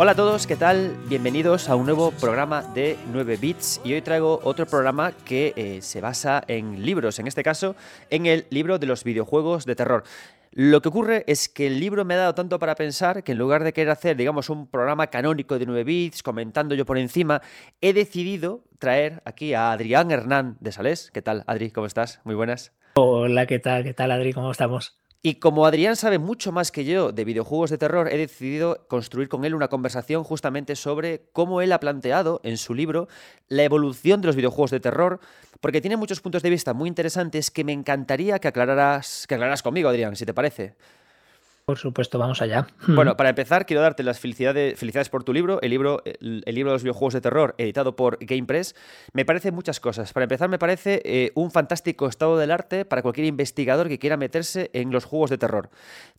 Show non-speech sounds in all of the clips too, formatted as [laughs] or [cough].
Hola a todos, ¿qué tal? Bienvenidos a un nuevo programa de 9 bits y hoy traigo otro programa que eh, se basa en libros, en este caso en el libro de los videojuegos de terror. Lo que ocurre es que el libro me ha dado tanto para pensar que en lugar de querer hacer, digamos, un programa canónico de 9 bits, comentando yo por encima, he decidido traer aquí a Adrián Hernán de Salés. ¿Qué tal, Adri? ¿Cómo estás? Muy buenas. Hola, ¿qué tal? ¿Qué tal, Adri? ¿Cómo estamos? Y como Adrián sabe mucho más que yo de videojuegos de terror, he decidido construir con él una conversación justamente sobre cómo él ha planteado en su libro la evolución de los videojuegos de terror, porque tiene muchos puntos de vista muy interesantes que me encantaría que aclararas, que aclararas conmigo, Adrián, si te parece. Por supuesto, vamos allá. Bueno, para empezar, quiero darte las felicidades, felicidades por tu libro, el libro, el, libro de los videojuegos de terror, editado por GamePress. Me parece muchas cosas. Para empezar, me parece eh, un fantástico estado del arte para cualquier investigador que quiera meterse en los juegos de terror.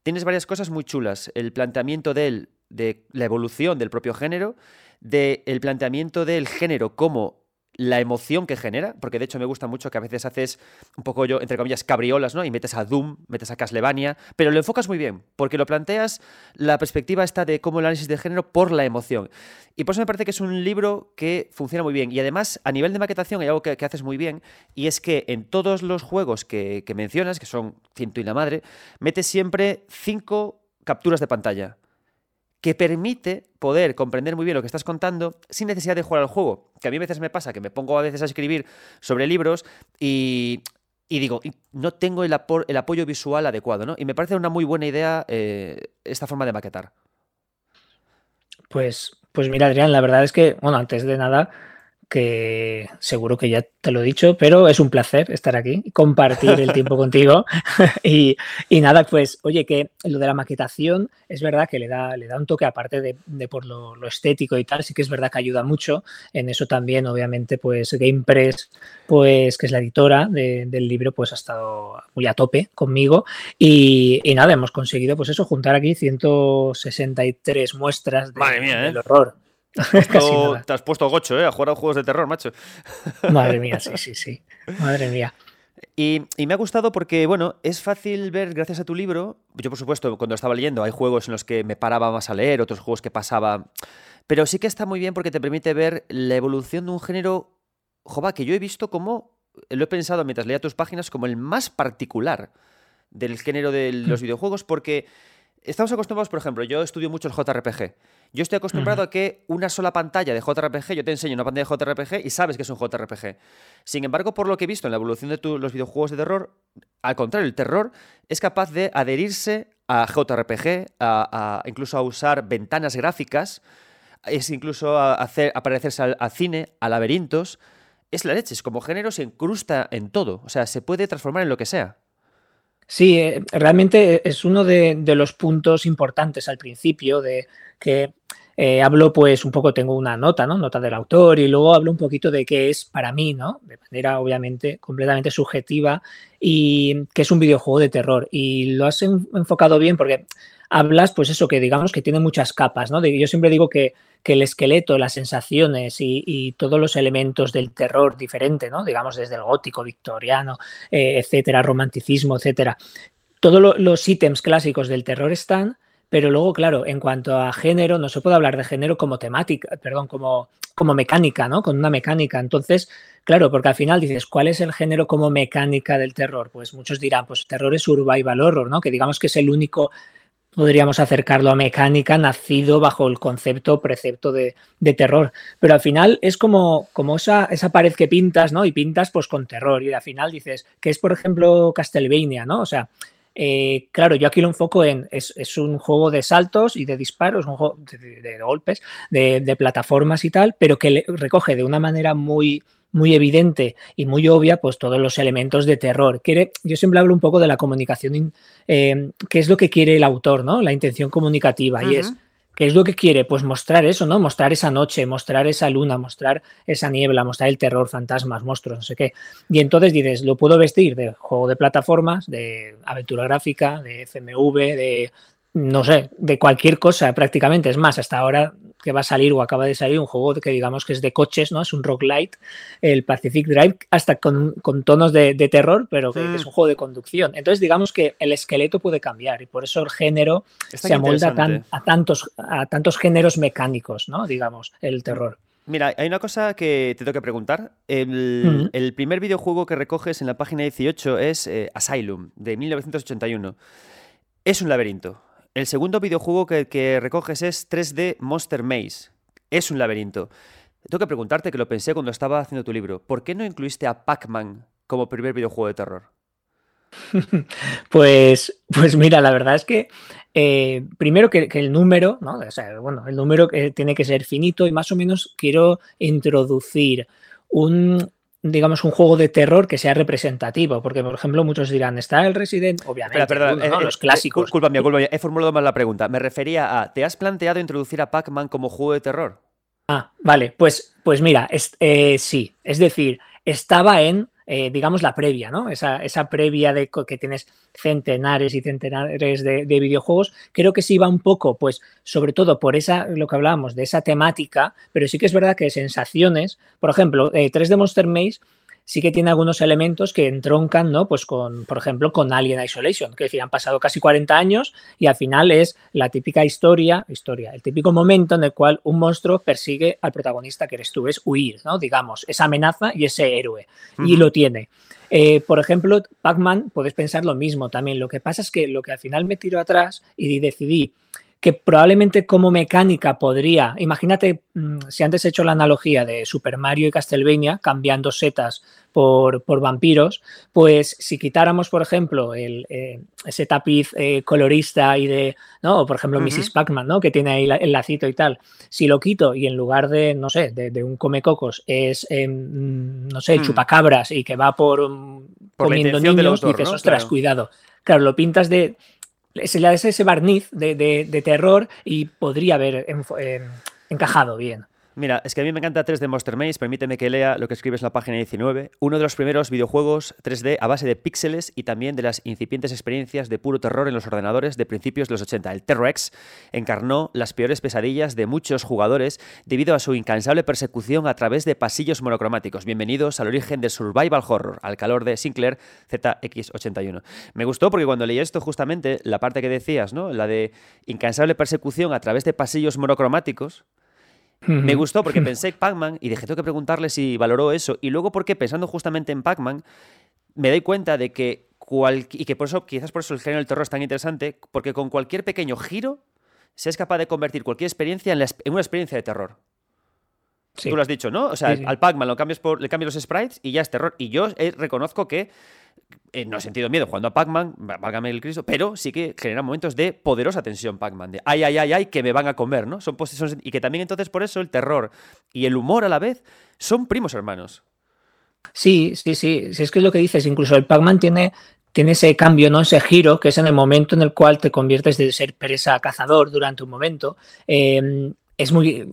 Tienes varias cosas muy chulas. El planteamiento de la evolución del propio género, del el planteamiento del género como la emoción que genera, porque de hecho me gusta mucho que a veces haces un poco yo, entre comillas, cabriolas, ¿no? Y metes a Doom, metes a Castlevania, pero lo enfocas muy bien, porque lo planteas la perspectiva esta de cómo el análisis de género por la emoción. Y por eso me parece que es un libro que funciona muy bien. Y además, a nivel de maquetación hay algo que, haces muy bien, y es que en todos los juegos que, que mencionas, que son ciento y la madre, metes siempre cinco capturas de pantalla que permite poder comprender muy bien lo que estás contando sin necesidad de jugar al juego. Que a mí a veces me pasa que me pongo a veces a escribir sobre libros y, digo, no tengo el, el, apoyo visual adecuado, ¿no? Y me parece una muy buena idea eh, esta forma de maquetar. Pues, pues mira, Adrián, la verdad es que, bueno, antes de nada, que seguro que ya te lo he dicho, pero es un placer estar aquí y compartir el tiempo [laughs] contigo. [laughs] y, nada, pues oye, que lo de la maquetación es verdad que le da, le da un toque aparte de, por lo, estético y tal, sí que es verdad que ayuda mucho. En eso también, obviamente, pues GamePress, pues que es la editora del libro, pues ha estado muy a tope conmigo. Y, nada, hemos conseguido pues eso, juntar aquí 163 muestras de, ¿eh? del horror. [laughs] Te has, puesto, gocho, ¿eh? A jugar a juegos de terror, macho. [laughs] Madre mía, sí, sí, sí. Madre mía. Y, me ha gustado porque, bueno, es fácil ver, gracias a tu libro, yo por supuesto, cuando estaba leyendo, hay juegos en los que me paraba más a leer, otros juegos que pasaba, pero sí que está muy bien porque te permite ver la evolución de un género, jova, que yo he visto como, lo he pensado mientras leía tus páginas, como el más particular del género de los hmm. videojuegos, porque estamos acostumbrados, por ejemplo, yo estudio mucho el JRPG. Yo estoy acostumbrado a que una sola pantalla de JRPG, yo te enseño una pantalla de JRPG y sabes que es un JRPG. Sin embargo, por lo que he visto en la evolución de los videojuegos de terror, al contrario, el terror es capaz de adherirse a JRPG, a, incluso a usar ventanas gráficas, es incluso a hacer aparecerse al, cine, a laberintos. Es la leche, es como género se incrusta en todo, o sea, se puede transformar en lo que sea. Sí, eh, realmente es uno de, los puntos importantes al principio de que eh, hablo pues un poco, tengo una nota, ¿no? Nota del autor y luego hablo un poquito de qué es para mí, ¿no? De manera obviamente completamente subjetiva y que es un videojuego de terror. Y lo has enfocado bien porque hablas pues eso, que digamos que tiene muchas capas, ¿no? yo siempre digo que que el esqueleto, las sensaciones y, todos los elementos del terror diferente, ¿no? digamos desde el gótico, victoriano, eh, etcétera, romanticismo, etcétera. Todos los ítems clásicos del terror están, pero luego, claro, en cuanto a género, no se puede hablar de género como temática, perdón, como, como mecánica, ¿no? Con una mecánica. Entonces, claro, porque al final dices, ¿cuál es el género como mecánica del terror? Pues muchos dirán, pues terror es survival horror, ¿no? Que digamos que es el único podríamos acercarlo a mecánica nacido bajo el concepto, precepto de, terror. Pero al final es como, como esa, esa, pared que pintas, ¿no? Y pintas pues con terror. Y al final dices, que es por ejemplo Castlevania, ¿no? O sea, eh, claro, yo aquí lo enfoco en, es, un juego de saltos y de disparos, un juego de, golpes, de, de, plataformas y tal, pero que recoge de una manera muy muy evidente y muy obvia, pues todos los elementos de terror. Quiere, yo siempre hablo un poco de la comunicación, eh, qué es lo que quiere el autor, ¿no? La intención comunicativa. Y es, ¿qué es lo que quiere? Pues mostrar eso, ¿no? Mostrar esa noche, mostrar esa luna, mostrar esa niebla, mostrar el terror, fantasmas, monstruos, no sé qué. Y entonces dices, lo puedo vestir de juego de plataformas, de aventura gráfica, de FMV, de no sé, de cualquier cosa prácticamente. Es más, hasta ahora que va a salir o acaba de salir un juego que digamos que es de coches, ¿no? Es un roguelite, el Pacific Drive, hasta con, tonos de, terror, pero que, es mm. un juego de conducción. Entonces, digamos que el esqueleto puede cambiar y por eso el género se amolda a, tantos, a tantos géneros mecánicos, ¿no? Digamos, el terror. Mira, hay una cosa que te tengo que preguntar. El, primer videojuego que recoges en la página 18 es eh, Asylum, de 1981. Es un laberinto. El segundo videojuego que, recoges es 3D Monster Maze. Es un laberinto. Tengo que preguntarte, que lo pensé cuando estaba haciendo tu libro, ¿por qué no incluiste a Pac-Man como primer videojuego de terror? [laughs] pues, pues mira, la verdad es que eh, primero que, el número, ¿no? O sea, bueno, el número eh, tiene que ser finito y más o menos quiero introducir un, digamos, un juego de terror que sea representativo, porque, por ejemplo, muchos dirán, está el Resident, obviamente, perdón, eh, los clásicos. Culpa mía, culpa mía, he formulado mal la pregunta. Me refería a, ¿te has planteado introducir a Pac-Man como juego de terror? Ah, vale, pues, pues mira, sí, es decir, estaba en eh, digamos, la previa, ¿no? Esa, esa previa de que tienes centenares y centenares de, videojuegos, creo que sí va un poco, pues, sobre todo por esa, lo que hablábamos, de esa temática, pero sí que es verdad que sensaciones, por ejemplo, 3D eh, Monster Maze sí que tiene algunos elementos que entroncan, ¿no? Pues con, por ejemplo, con Alien Isolation, que decir, han pasado casi 40 años y al final es la típica historia, historia, el típico momento en el cual un monstruo persigue al protagonista que eres tú, es huir, ¿no? Digamos, esa amenaza y ese héroe. Y lo tiene. Eh, por ejemplo, Pac-Man, puedes pensar lo mismo también. Lo que pasa es que lo que al final me tiro atrás y decidí que probablemente como mecánica podría, imagínate mm, si antes he hecho la analogía de Super Mario y Castlevania cambiando setas por, vampiros, pues si quitáramos, por ejemplo, el, eh, ese tapiz eh, colorista y de, ¿no? O por ejemplo, Mrs. Pac-Man, ¿no? Que tiene ahí el lacito y tal. Si lo quito y en lugar de, no sé, de, un comecocos es, em, no sé, hmm. chupacabras y que va por, mm, comiendo niños, dices, ostras, cuidado. Claro, lo pintas de se le da ese barniz de, terror y podría haber encajado bien. Mira, es que a mí me encanta 3D Monster Maze, permíteme que lea lo que escribes en la página 19. Uno de los primeros videojuegos 3D a base de píxeles y también de las incipientes experiencias de puro terror en los ordenadores de principios de los 80. El Terror-X encarnó las peores pesadillas de muchos jugadores debido a su incansable persecución a través de pasillos monocromáticos. Bienvenidos al origen de Survival Horror, al calor de Sinclair ZX81. Me gustó porque cuando leí esto, justamente, la parte que decías, ¿no? La de incansable persecución a través de pasillos monocromáticos, me gustó porque [laughs] pensé en Pac-Man y dije, tengo que preguntarle si valoró eso. Y luego porque pensando justamente en Pac-Man, me doy cuenta de que y que por eso, quizás por eso el género del terror es tan interesante, porque con cualquier pequeño giro se es capaz de convertir cualquier experiencia en, una experiencia de terror. Tú lo has dicho, ¿no? O sea, al Pac-Man lo cambias por, le cambias los sprites y ya es terror. Y yo eh, reconozco que eh, no he sentido miedo jugando a Pac-Man, válgame el Cristo, pero sí que genera momentos de poderosa tensión Pac-Man, de ay, ay, ay, ay, que me van a comer, ¿no? Son y que también entonces por eso el terror y el humor a la vez son primos hermanos. Sí, sí, sí, sí, es que es lo que dices, incluso el Pac-Man tiene, tiene ese cambio, ¿no? Ese giro, que es en el momento en el cual te conviertes de ser presa a cazador durante un momento. Eh, es muy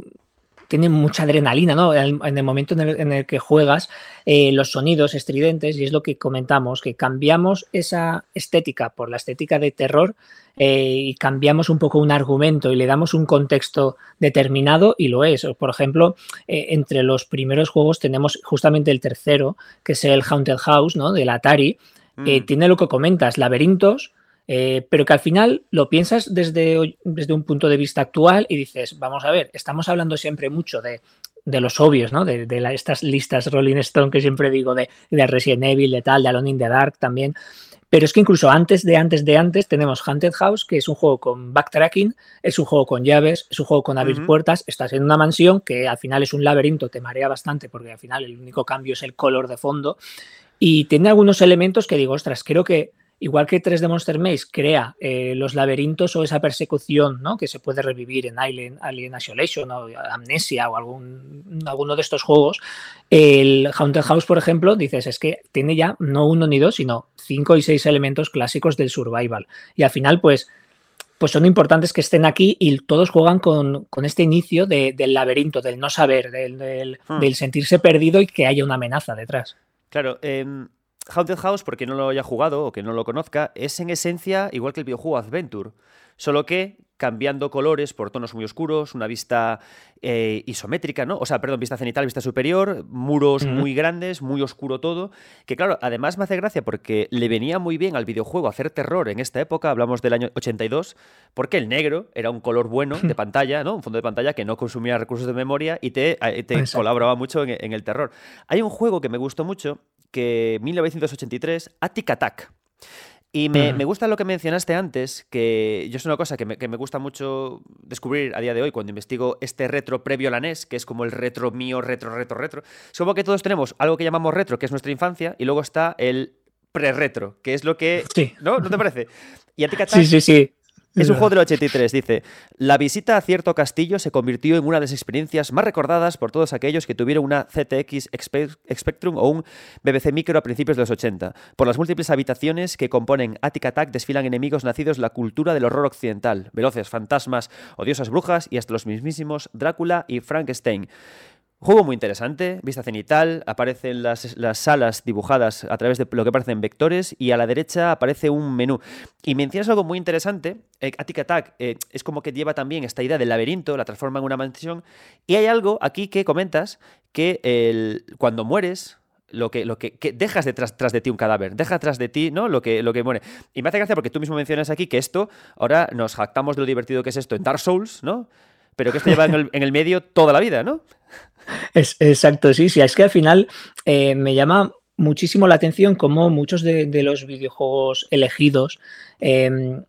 tiene mucha adrenalina, ¿no? En, el momento en el, que juegas, eh, los sonidos estridentes, y es lo que comentamos, que cambiamos esa estética por la estética de terror eh, y cambiamos un poco un argumento y le damos un contexto determinado y lo es. Por ejemplo, eh, entre los primeros juegos tenemos justamente el tercero, que es el Haunted House, ¿no? Del Atari. Mm. tiene lo que comentas, laberintos, eh, pero que al final lo piensas desde, desde un punto de vista actual y dices, vamos a ver, estamos hablando siempre mucho de, los obvios, ¿no? De, estas listas Rolling Stone que siempre digo, de, de, Resident Evil, de tal, de Alone in the Dark también. Pero es que incluso antes de antes de antes tenemos Haunted House, que es un juego con backtracking, es un juego con llaves, es un juego con abrir puertas, estás en una mansión que al final es un laberinto, te marea bastante porque al final el único cambio es el color de fondo y tiene algunos elementos que digo, ostras, creo que Igual que 3D Monster Maze crea eh, los laberintos o esa persecución ¿no? que se puede revivir en Alien, Alien Isolation o Amnesia o algún, alguno de estos juegos, el Haunted House, por ejemplo, dices, es que tiene ya no uno ni dos, sino cinco y seis elementos clásicos del survival. Y al final, pues, pues son importantes que estén aquí y todos juegan con, este inicio del laberinto, del no saber, del, hmm. del, sentirse perdido y que haya una amenaza detrás. Claro, eh, Haunted House, porque no lo haya jugado o que no lo conozca, es en esencia igual que el videojuego Adventure. solo que cambiando colores por tonos muy oscuros, una vista eh, isométrica, ¿no? O sea, perdón, vista cenital, vista superior, muros muy grandes, muy oscuro todo. Que claro, además me hace gracia porque le venía muy bien al videojuego hacer terror en esta época, hablamos del año 82, porque el negro era un color bueno de pantalla, ¿no? Un fondo de pantalla que no consumía recursos de memoria y te, eh, te colaboraba mucho en, en el terror. Hay un juego que me gustó mucho, que 1983, Attic Attack. Y me, gusta lo que mencionaste antes, que yo es una cosa que me, gusta mucho descubrir a día de hoy cuando investigo este retro previo a NES, que es como el retro mío, retro, retro, retro. Es como que todos tenemos algo que llamamos retro, que es nuestra infancia, y luego está el pre-retro, que es lo que... Sí. ¿No? ¿No te parece? Y a ti, Sí, sí, sí. Es un [laughs] juego del 83, dice. La visita a cierto castillo se convirtió en una de las experiencias más recordadas por todos aquellos que tuvieron una ZX Spectrum o un BBC Micro a principios de los 80. Por las múltiples habitaciones que componen Attic Attack desfilan enemigos nacidos la cultura del horror occidental, veloces fantasmas, odiosas brujas y hasta los mismísimos Drácula y Frankenstein. Juego muy interesante, vista cenital, aparecen las, las, salas dibujadas a través de lo que parecen vectores y a la derecha aparece un menú. Y mencionas algo muy interesante, eh, Attic Attack eh, es como que lleva también esta idea del laberinto, la transforma en una mansión, y hay algo aquí que comentas que cuando mueres, lo que, lo que, dejas detrás tras de ti un cadáver, deja tras de ti ¿no? lo, que, lo que muere. Y me hace gracia porque tú mismo mencionas aquí que esto, ahora nos jactamos de lo divertido que es esto en Dark Souls, ¿no? Pero que esto lleva en el, en el medio toda la vida, ¿no? Es, exacto, sí, sí. Es que al final eh, me llama muchísimo la atención cómo muchos de, los videojuegos elegidos, em,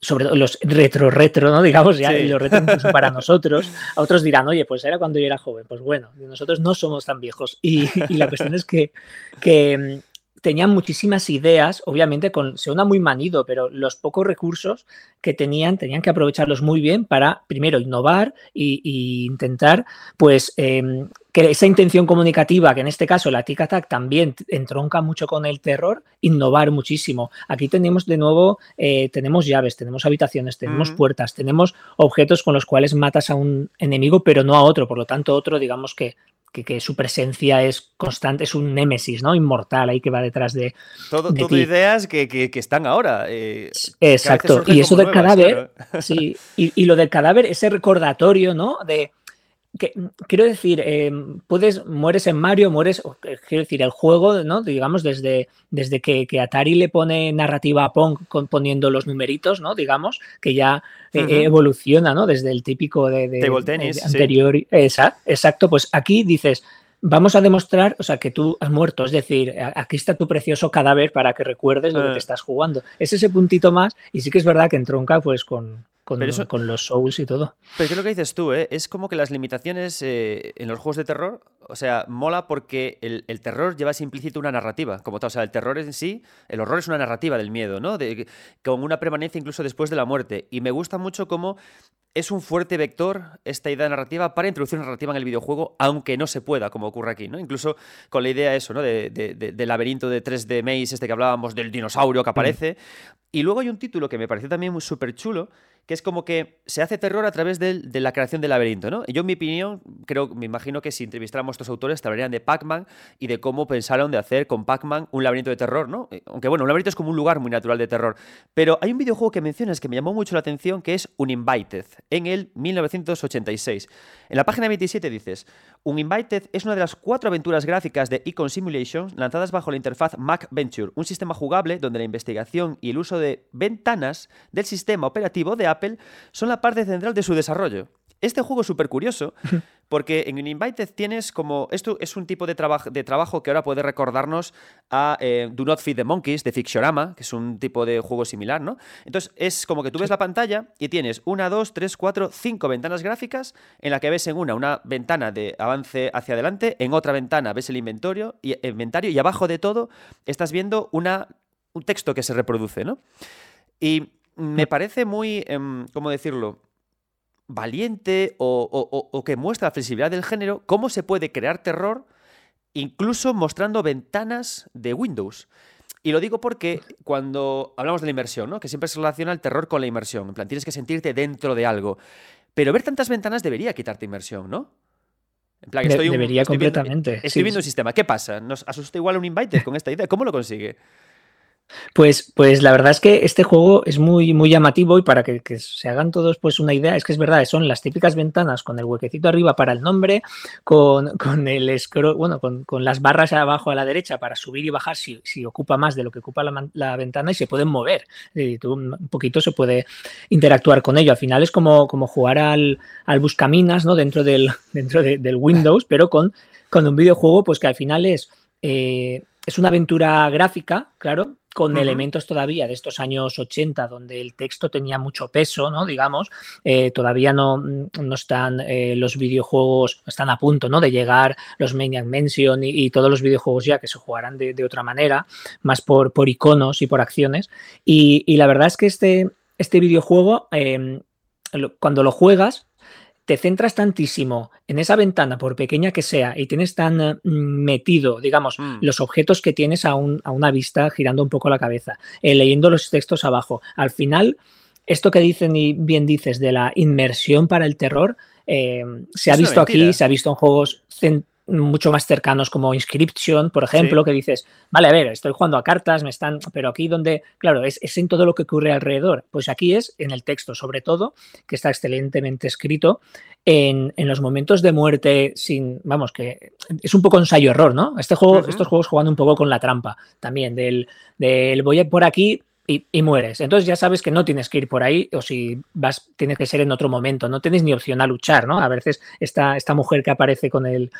sobre todo los retro, retro, ¿no? Digamos, ya los retro para nosotros, a otros dirán, oye, pues era cuando yo era joven. Pues bueno, nosotros no somos tan viejos. Y, la cuestión es que, que em, tenían muchísimas ideas, obviamente con, se una muy manido, pero los pocos recursos que tenían, tenían que aprovecharlos muy bien para, primero, innovar e intentar, pues, em, que esa intención comunicativa, que en este caso la Tic Tac también entronca mucho con el terror, innovar muchísimo. Aquí tenemos de nuevo, eh, tenemos llaves, tenemos habitaciones, tenemos puertas, tenemos objetos con los cuales matas a un enemigo, pero no a otro, por lo tanto, otro, digamos que que, su presencia es constante, es un némesis, ¿no? Inmortal ahí que va detrás de. Todo, todo ideas que, están ahora. Eh, Exacto. Y eso del cadáver, sí. [laughs] Y, y, lo del cadáver, ese recordatorio, ¿no? De quiero decir, em, puedes, mueres en Mario, mueres, eh, quiero decir, el juego, ¿no? Digamos, desde, desde que, Atari le pone narrativa a Pong poniendo los numeritos, ¿no? Digamos, que ya eh, evoluciona, ¿no? Desde el típico de, de, anterior. exacto, pues aquí dices, vamos a demostrar, o sea, que tú has muerto, es decir, aquí está tu precioso cadáver para que recuerdes lo que ah. estás jugando. Es ese puntito más, y sí que es verdad que entronca pues con, con, los Souls y todo. Pero es lo que dices tú, ¿eh? es como que las limitaciones eh, en los juegos de terror, o sea, mola porque el, terror lleva implícito una narrativa, como tal, o sea, el terror en sí, el horror es una narrativa del miedo, ¿no? De, con una permanencia incluso después de la muerte. Y me gusta mucho cómo es un fuerte vector esta idea narrativa para introducir una narrativa en el videojuego, aunque no se pueda, como ocurre aquí, ¿no? Incluso con la idea eso, ¿no? De, del laberinto de 3D Maze, este que hablábamos, del dinosaurio que mm. aparece. Y luego hay un título que me pareció también muy súper chulo, que es como que se hace terror a través de, la creación del laberinto, ¿no? Yo, en mi opinión, creo, me imagino que si entrevistáramos a estos autores, te hablarían de Pac-Man y de cómo pensaron de hacer con Pac-Man un laberinto de terror, ¿no? Eh, aunque bueno, un laberinto es como un lugar muy natural de terror. Pero hay un videojuego que mencionas que me llamó mucho la atención, que es Uninvited, en el 1986. En la página 27 dices, Uninvited es una de las cuatro aventuras gráficas de Econ Simulation lanzadas bajo la interfaz Mac Venture, un sistema jugable donde la investigación y el uso de ventanas del sistema operativo de Apple son la parte central de su desarrollo. Este juego súper curioso [laughs] porque en Uninvited tienes como. Esto es un tipo de, de trabajo que ahora puede recordarnos a eh, Do Not Feed the Monkeys de Fictionama, que es un tipo de juego similar, ¿no? Entonces es como que tú ves la pantalla y tienes una, dos, tres, cuatro, cinco ventanas gráficas en la que ves en una una ventana de avance hacia adelante, en otra ventana ves el inventario y, inventario y abajo de todo estás viendo una, un texto que se reproduce, ¿no? Y me parece muy, em, ¿cómo decirlo? Valiente o, que muestra la flexibilidad del género, cómo se puede crear terror incluso mostrando ventanas de Windows. Y lo digo porque cuando hablamos de la inmersión, ¿no? que siempre se relaciona el terror con la inmersión, en plan, tienes que sentirte dentro de algo. Pero ver tantas ventanas debería quitarte inmersión, ¿no? En plan, estoy debería completamente. estoy viendo un sistema. ¿Qué pasa? ¿Nos asusta igual un invite con esta idea? ¿Cómo lo consigue? Pues, pues la verdad es que este juego es muy, muy llamativo y para que, se hagan todos pues una idea, es que es verdad, son las típicas ventanas con el huequecito arriba para el nombre, con, el scroll, bueno, con, las barras abajo a la derecha para subir y bajar si, ocupa más de lo que ocupa la, ventana y se pueden mover. un poquito se puede interactuar con ello. Al final es como, como jugar al, al buscaminas ¿no? dentro, del, [laughs] dentro del Windows, pero con, con un videojuego pues que al final es... Eh, es una aventura gráfica, claro, con elementos todavía de estos años 80, donde el texto tenía mucho peso, ¿no? Digamos, eh, todavía no, no están eh, los videojuegos, están a punto, ¿no? De llegar los Maniac Mansion y, todos los videojuegos ya que se jugarán de, otra manera, más por, por, iconos y por acciones. Y, la verdad es que este, este videojuego, em, cuando lo juegas, te centras tantísimo en esa ventana, por pequeña que sea, y tienes tan eh, metido, digamos, mm. los objetos que tienes a, una vista girando un poco la cabeza, eh, leyendo los textos abajo. Al final, esto que dicen y bien dices de la inmersión para el terror, eh, se ha visto aquí, se ha visto en juegos mucho más cercanos como Inscription, por ejemplo, que dices, vale, a ver, estoy jugando a cartas, me están, pero aquí donde, claro, es, en todo lo que ocurre alrededor. Pues aquí es en el texto, sobre todo, que está excelentemente escrito, en, los momentos de muerte sin, vamos, que es un poco ensayo-error, ¿no? Este juego, estos juegos jugando un poco con la trampa también, del, del voy por aquí, y, mueres. Entonces ya sabes que no tienes que ir por ahí o si vas, tienes que ser en otro momento. No tienes ni opción a luchar, ¿no? A veces esta, esta mujer que aparece con el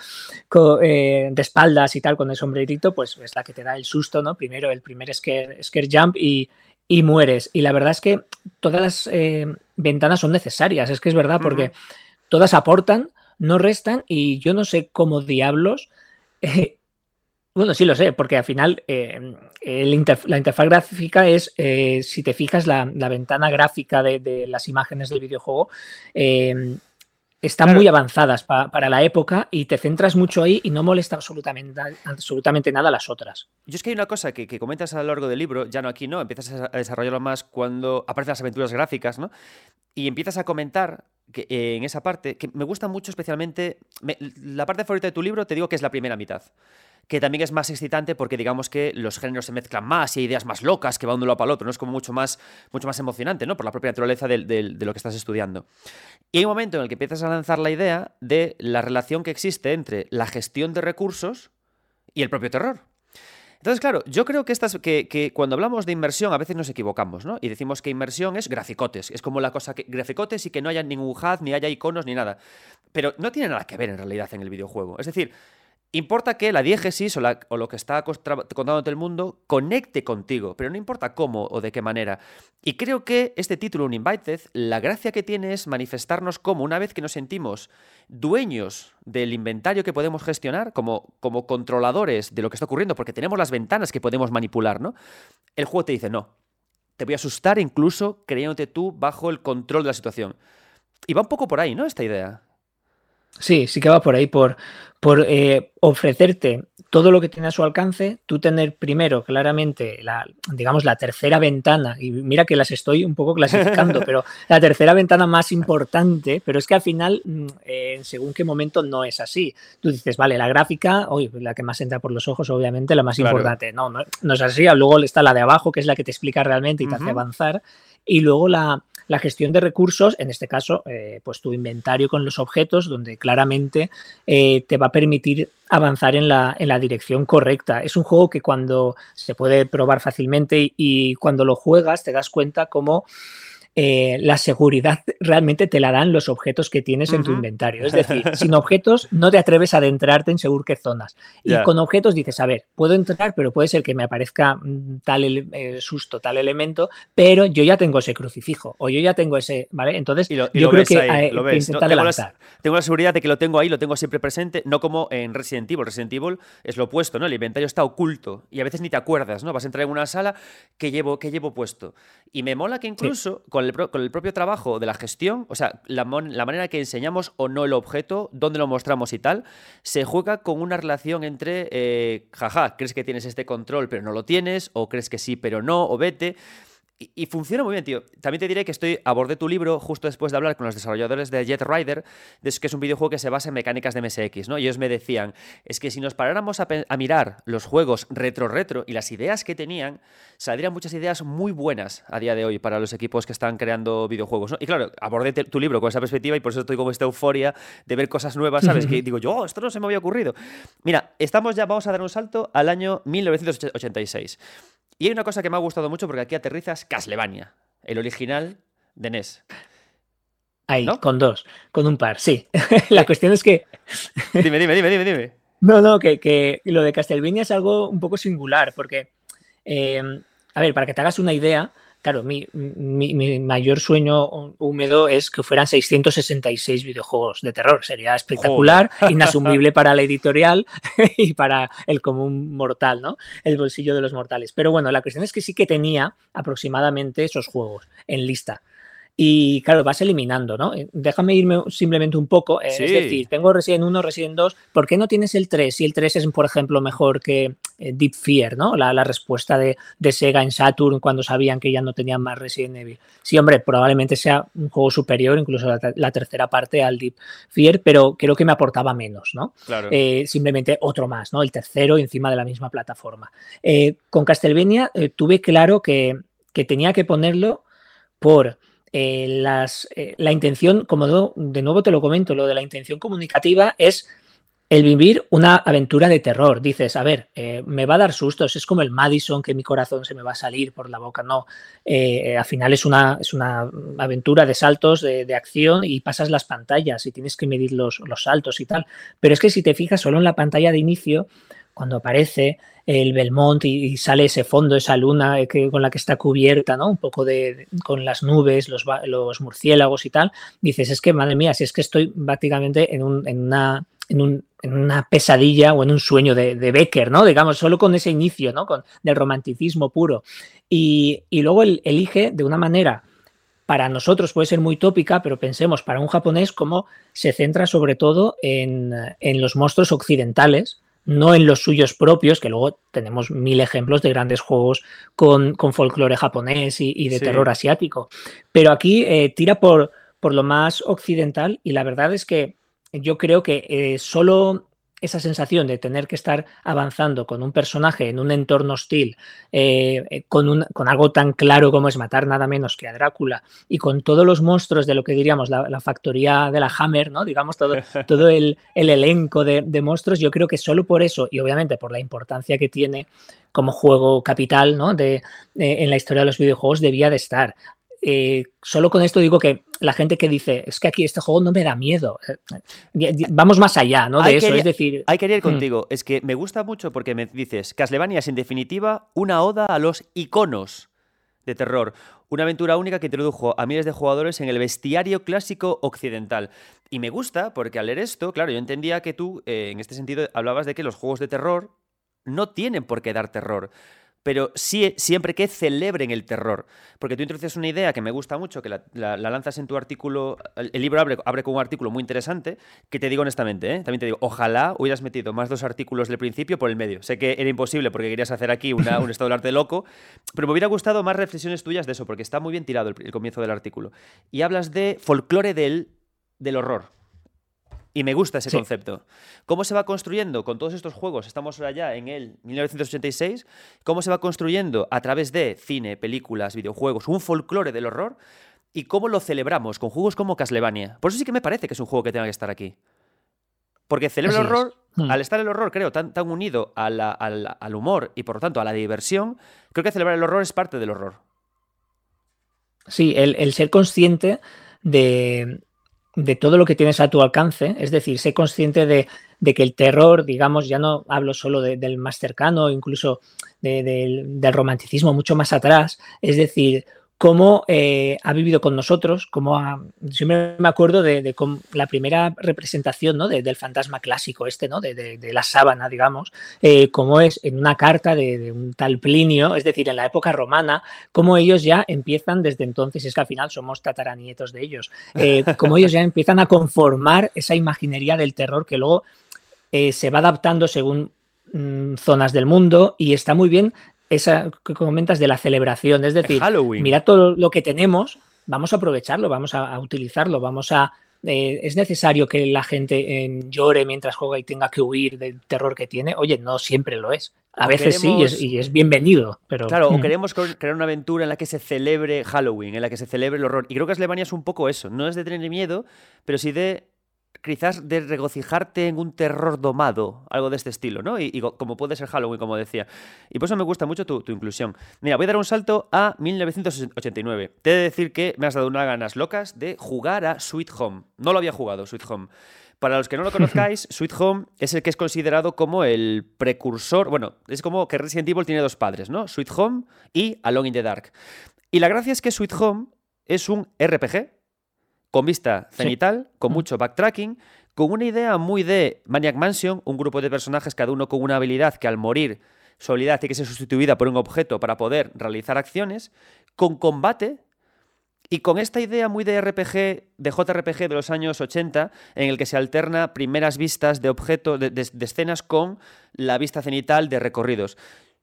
eh, de espaldas y tal, con el sombrerito, pues es la que te da el susto, ¿no? Primero el primer scare, scare jump y, y, mueres. Y la verdad es que todas las eh, ventanas son necesarias, es que es verdad, porque todas aportan, no restan y yo no sé cómo diablos. [laughs] Eh, bueno, sí lo sé, porque al final eh, la interfaz gráfica es, eh, si te fijas, la, ventana gráfica de, las imágenes del videojuego eh, están muy avanzadas para la época y te centras mucho ahí y no molesta absolutamente, absolutamente nada las otras. Yo es que hay una cosa que, comentas a lo largo del libro, ya no aquí, ¿no? Empiezas a desarrollarlo más cuando aparecen las aventuras gráficas, ¿no? Y empiezas a comentar que, en esa parte, que me gusta mucho especialmente, la parte favorita de tu libro te digo que es la primera mitad que también es más excitante porque digamos que los géneros se mezclan más y hay ideas más locas que van de uno para el otro, ¿no? Es como mucho más, mucho más emocionante, ¿no? Por la propia naturaleza de, lo que estás estudiando. Y hay un momento en el que empiezas a lanzar la idea de la relación que existe entre la gestión de recursos y el propio terror. Entonces, claro, yo creo que, estas, que, que, cuando hablamos de inmersión a veces nos equivocamos, ¿no? Y decimos que inmersión es graficotes, es como la cosa que graficotes y que no haya ningún HUD, ni haya iconos, ni nada. Pero no tiene nada que ver en realidad en el videojuego. Es decir, Importa que la diégesis o, lo que está contándote el mundo conecte contigo, pero no importa cómo o de qué manera. Y creo que este título, Uninvited, la gracia que tiene es manifestarnos cómo una vez que nos sentimos dueños del inventario que podemos gestionar, como, como controladores de lo que está ocurriendo, porque tenemos las ventanas que podemos manipular, ¿no? El juego te dice, no, te voy a asustar incluso creyéndote tú bajo el control de la situación. Y va un poco por ahí, ¿no? Esta idea. Sí, sí que va por ahí, por, por eh, ofrecerte todo lo que tiene a su alcance, tú tener primero claramente la, digamos, la tercera ventana, y mira que las estoy un poco clasificando, [laughs] pero la tercera ventana más importante, pero es que al final, mm, en según qué momento no es así. Tú dices, vale, la gráfica, hoy la que más entra por los ojos, obviamente, la más importante. No, no, es así. Luego está la de abajo, que es la que te explica realmente y te hace avanzar. Y luego la, la gestión de recursos, en este caso, eh, pues tu inventario con los objetos, donde claramente eh, te va a permitir avanzar en la, en la, dirección correcta. Es un juego que cuando se puede probar fácilmente y, cuando lo juegas te das cuenta cómo eh, la seguridad realmente te la dan los objetos que tienes en tu inventario. Es decir, [laughs] sin objetos no te atreves a adentrarte en seguro qué zonas. Y con objetos dices, a ver, puedo entrar, pero puede ser que me aparezca mm, tal eh, susto, tal elemento, pero yo ya tengo ese crucifijo o yo ya tengo ese, ¿vale? Entonces, yo creo que, que intentar tengo, la, tengo la seguridad de que lo tengo ahí, lo tengo siempre presente, no como en Resident Evil. Resident Evil es lo opuesto, ¿no? El inventario está oculto y a veces ni te acuerdas, ¿no? Vas a entrar en una sala que llevo, que llevo puesto. Y me mola que incluso con con el, propio trabajo de la gestión, o sea, la, manera que enseñamos o no el objeto, dónde lo mostramos y tal, se juega con una relación entre, eh, jaja, crees que tienes este control pero no lo tienes, o crees que sí pero no, o vete. Y, funciona muy bien, tío. También te diré que estoy abordé tu libro justo después de hablar con los desarrolladores de Jet Rider, que es un videojuego que se basa en mecánicas de MSX, ¿no? Y ellos me decían, es que si nos paráramos a, mirar los juegos retro-retro y las ideas que tenían, saldrían muchas ideas muy buenas a día de hoy para los equipos que están creando videojuegos, ¿no? Y claro, abordé tu libro con esa perspectiva y por eso estoy con esta euforia de ver cosas nuevas, ¿sabes? que digo yo, oh, esto no se me había ocurrido. Mira, estamos ya, vamos a dar un salto al año 1986. Y hay una cosa que me ha gustado mucho porque aquí aterrizas Castlevania, el original de NES. Ahí, con dos, con un par, sí. [laughs] la [laughs] cuestión es que... dime, dime, dime, dime, dime. No, no, que, lo de Castlevania es algo un poco singular porque, eh, a ver, para que te hagas una idea, Claro, mi, mayor sueño húmedo es que fueran 666 videojuegos de terror. Sería espectacular, [laughs] inasumible para la editorial [laughs] y para el común mortal, ¿no? El bolsillo de los mortales. Pero bueno, la cuestión es que sí que tenía aproximadamente esos juegos en lista. Y claro, vas eliminando, ¿no? Eh, déjame irme simplemente un poco. Eh, es decir, tengo Resident 1, Resident 2. ¿Por qué no tienes el 3? Si el 3 es, por ejemplo, mejor que eh, Deep Fear, ¿no? La, respuesta de, Sega en Saturn cuando sabían que ya no tenían más Resident Evil. Sí, hombre, probablemente sea un juego superior, incluso la, tercera parte al Deep Fear, pero creo que me aportaba menos, ¿no? Claro. simplemente otro más, ¿no? El tercero encima de la misma plataforma. con Castlevania tuve claro que, que tenía que ponerlo por eh, las, eh, la intención, como de nuevo te lo comento, lo de la intención comunicativa es el vivir una aventura de terror. Dices, a ver, eh, me va a dar sustos, es como el Madison que mi corazón se me va a salir por la boca. No, al final es una, es una aventura de saltos, de, acción y pasas las pantallas y tienes que medir los, los saltos y tal. Pero es que si te fijas solo en la pantalla de inicio, cuando aparece el Belmont y, sale ese fondo, esa luna eh, que, con la que está cubierta, ¿no? Un poco de, con las nubes, los, los, murciélagos y tal, dices, es que, madre mía, si es que estoy prácticamente en, un, en una... En, un, en, una pesadilla o en un sueño de, de, Becker, ¿no? Digamos, solo con ese inicio, ¿no? Con, del romanticismo puro. Y, y luego él elige de una manera para nosotros puede ser muy tópica, pero pensemos para un japonés cómo se centra sobre todo en, en los monstruos occidentales, no en los suyos propios, que luego tenemos mil ejemplos de grandes juegos con, con folclore japonés y, de terror asiático. Pero aquí eh, tira por, por lo más occidental y la verdad es que yo creo que eh, solo esa sensación de tener que estar avanzando con un personaje en un entorno hostil, eh, eh, con, con, algo tan claro como es matar nada menos que a Drácula y con todos los monstruos de lo que diríamos la, factoría de la Hammer, ¿no? digamos, todo, [laughs] todo el, elenco de, monstruos, yo creo que solo por eso y obviamente por la importancia que tiene como juego capital ¿no? de, en la historia de los videojuegos debía de estar. Eh, solo con esto digo que la gente que dice, es que aquí este juego no me da miedo, eh, vamos más allá, ¿no? De eso, es decir... Hay que ir mm. contigo, es que me gusta mucho porque me dices, Castlevania es en definitiva una oda a los iconos de terror, una aventura única que introdujo a miles de jugadores en el bestiario clásico occidental. Y me gusta porque al leer esto, claro, yo entendía que tú, eh, en este sentido, hablabas de que los juegos de terror no tienen por qué dar terror pero siempre que celebren el terror. Porque tú introduces una idea que me gusta mucho, que la, lanzas en tu artículo, el, libro abre, abre, con un artículo muy interesante, que te digo honestamente, ¿eh? también te digo, ojalá hubieras metido más dos artículos del principio por el medio. Sé que era imposible porque querías hacer aquí un estado del arte loco, pero me hubiera gustado más reflexiones tuyas de eso, porque está muy bien tirado el, comienzo del artículo. Y hablas de folclore del, del horror. Y me gusta ese concepto. ¿Cómo se va construyendo con todos estos juegos? Estamos ahora ya en el 1986. ¿Cómo se va construyendo a través de cine, películas, videojuegos, un folclore del horror? ¿Y cómo lo celebramos con juegos como Castlevania? Por eso sí que me parece que es un juego que tenga que estar aquí. Porque celebra el horror, hmm. al estar el horror, creo, tan, tan unido al, humor y por lo tanto a la diversión, creo que celebrar el horror es parte del horror. Sí, el ser consciente de, de todo lo que tienes a tu alcance, es decir, sé consciente de, que el terror, digamos, ya no hablo solo del más cercano, incluso del romanticismo mucho más atrás, es decir, cómo eh, ha vivido con nosotros, cómo ha, siempre me acuerdo de, la primera representación ¿no? del fantasma clásico este, ¿no? de, la sábana, digamos, eh, cómo es en una carta de, un tal Plinio, es decir, en la época romana, cómo ellos ya empiezan desde entonces, es que al final somos tataranietos de ellos, eh, [laughs] cómo ellos ya empiezan a conformar esa imaginería del terror que luego se va adaptando según mm, zonas del mundo y está muy bien esa que comentas de la celebración, es decir, mira todo lo que tenemos, vamos a aprovecharlo, vamos a, utilizarlo, vamos a... Eh, ¿Es necesario que la gente eh, llore mientras juega y tenga que huir del terror que tiene? Oye, no siempre lo es. A veces sí y es, bienvenido. Pero... Claro, o [laughs] queremos crear una aventura en la que se celebre Halloween, en la que se celebre el horror. Y creo que Alemania es un poco eso. No es de tener miedo, pero sí de quizás de regocijarte en un terror domado, algo de este estilo, ¿no? Y, como puede ser Halloween, como decía. Y por eso me gusta mucho tu, inclusión. Mira, voy a dar un salto a 1989. Te he de decir que me has dado unas ganas locas de jugar a Sweet Home. No lo había jugado, Sweet Home. Para los que no lo conozcáis, [laughs] Sweet Home es el que es considerado como el precursor. Bueno, es como que Resident Evil tiene dos padres, ¿no? Sweet Home y Alone in the Dark. Y la gracia es que Sweet Home es un RPG con vista cenital, con mucho backtracking, con una idea muy de Maniac Mansion, un grupo de personajes, cada uno con una habilidad que al morir su habilidad tiene que ser sustituida por un objeto para poder realizar acciones, con combate y con esta idea muy de RPG, de JRPG de los años 80, en el que se alterna primeras vistas de objetos, de, escenas con la vista cenital de recorridos.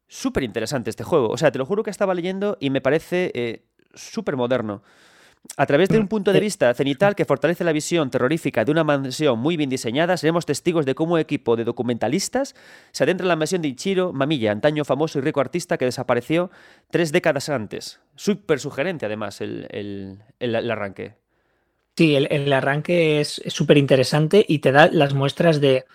Súper interesante este juego. O sea, te lo juro que estaba leyendo y me parece eh, súper moderno. A través de un punto de vista cenital que fortalece la visión terrorífica de una mansión muy bien diseñada, seremos testigos de cómo un equipo de documentalistas se adentra en la mansión de Ichiro Mamilla, antaño famoso y rico artista que desapareció tres décadas antes. Súper sugerente, además, el, arranque. Sí, el, arranque es súper interesante y te da las muestras de,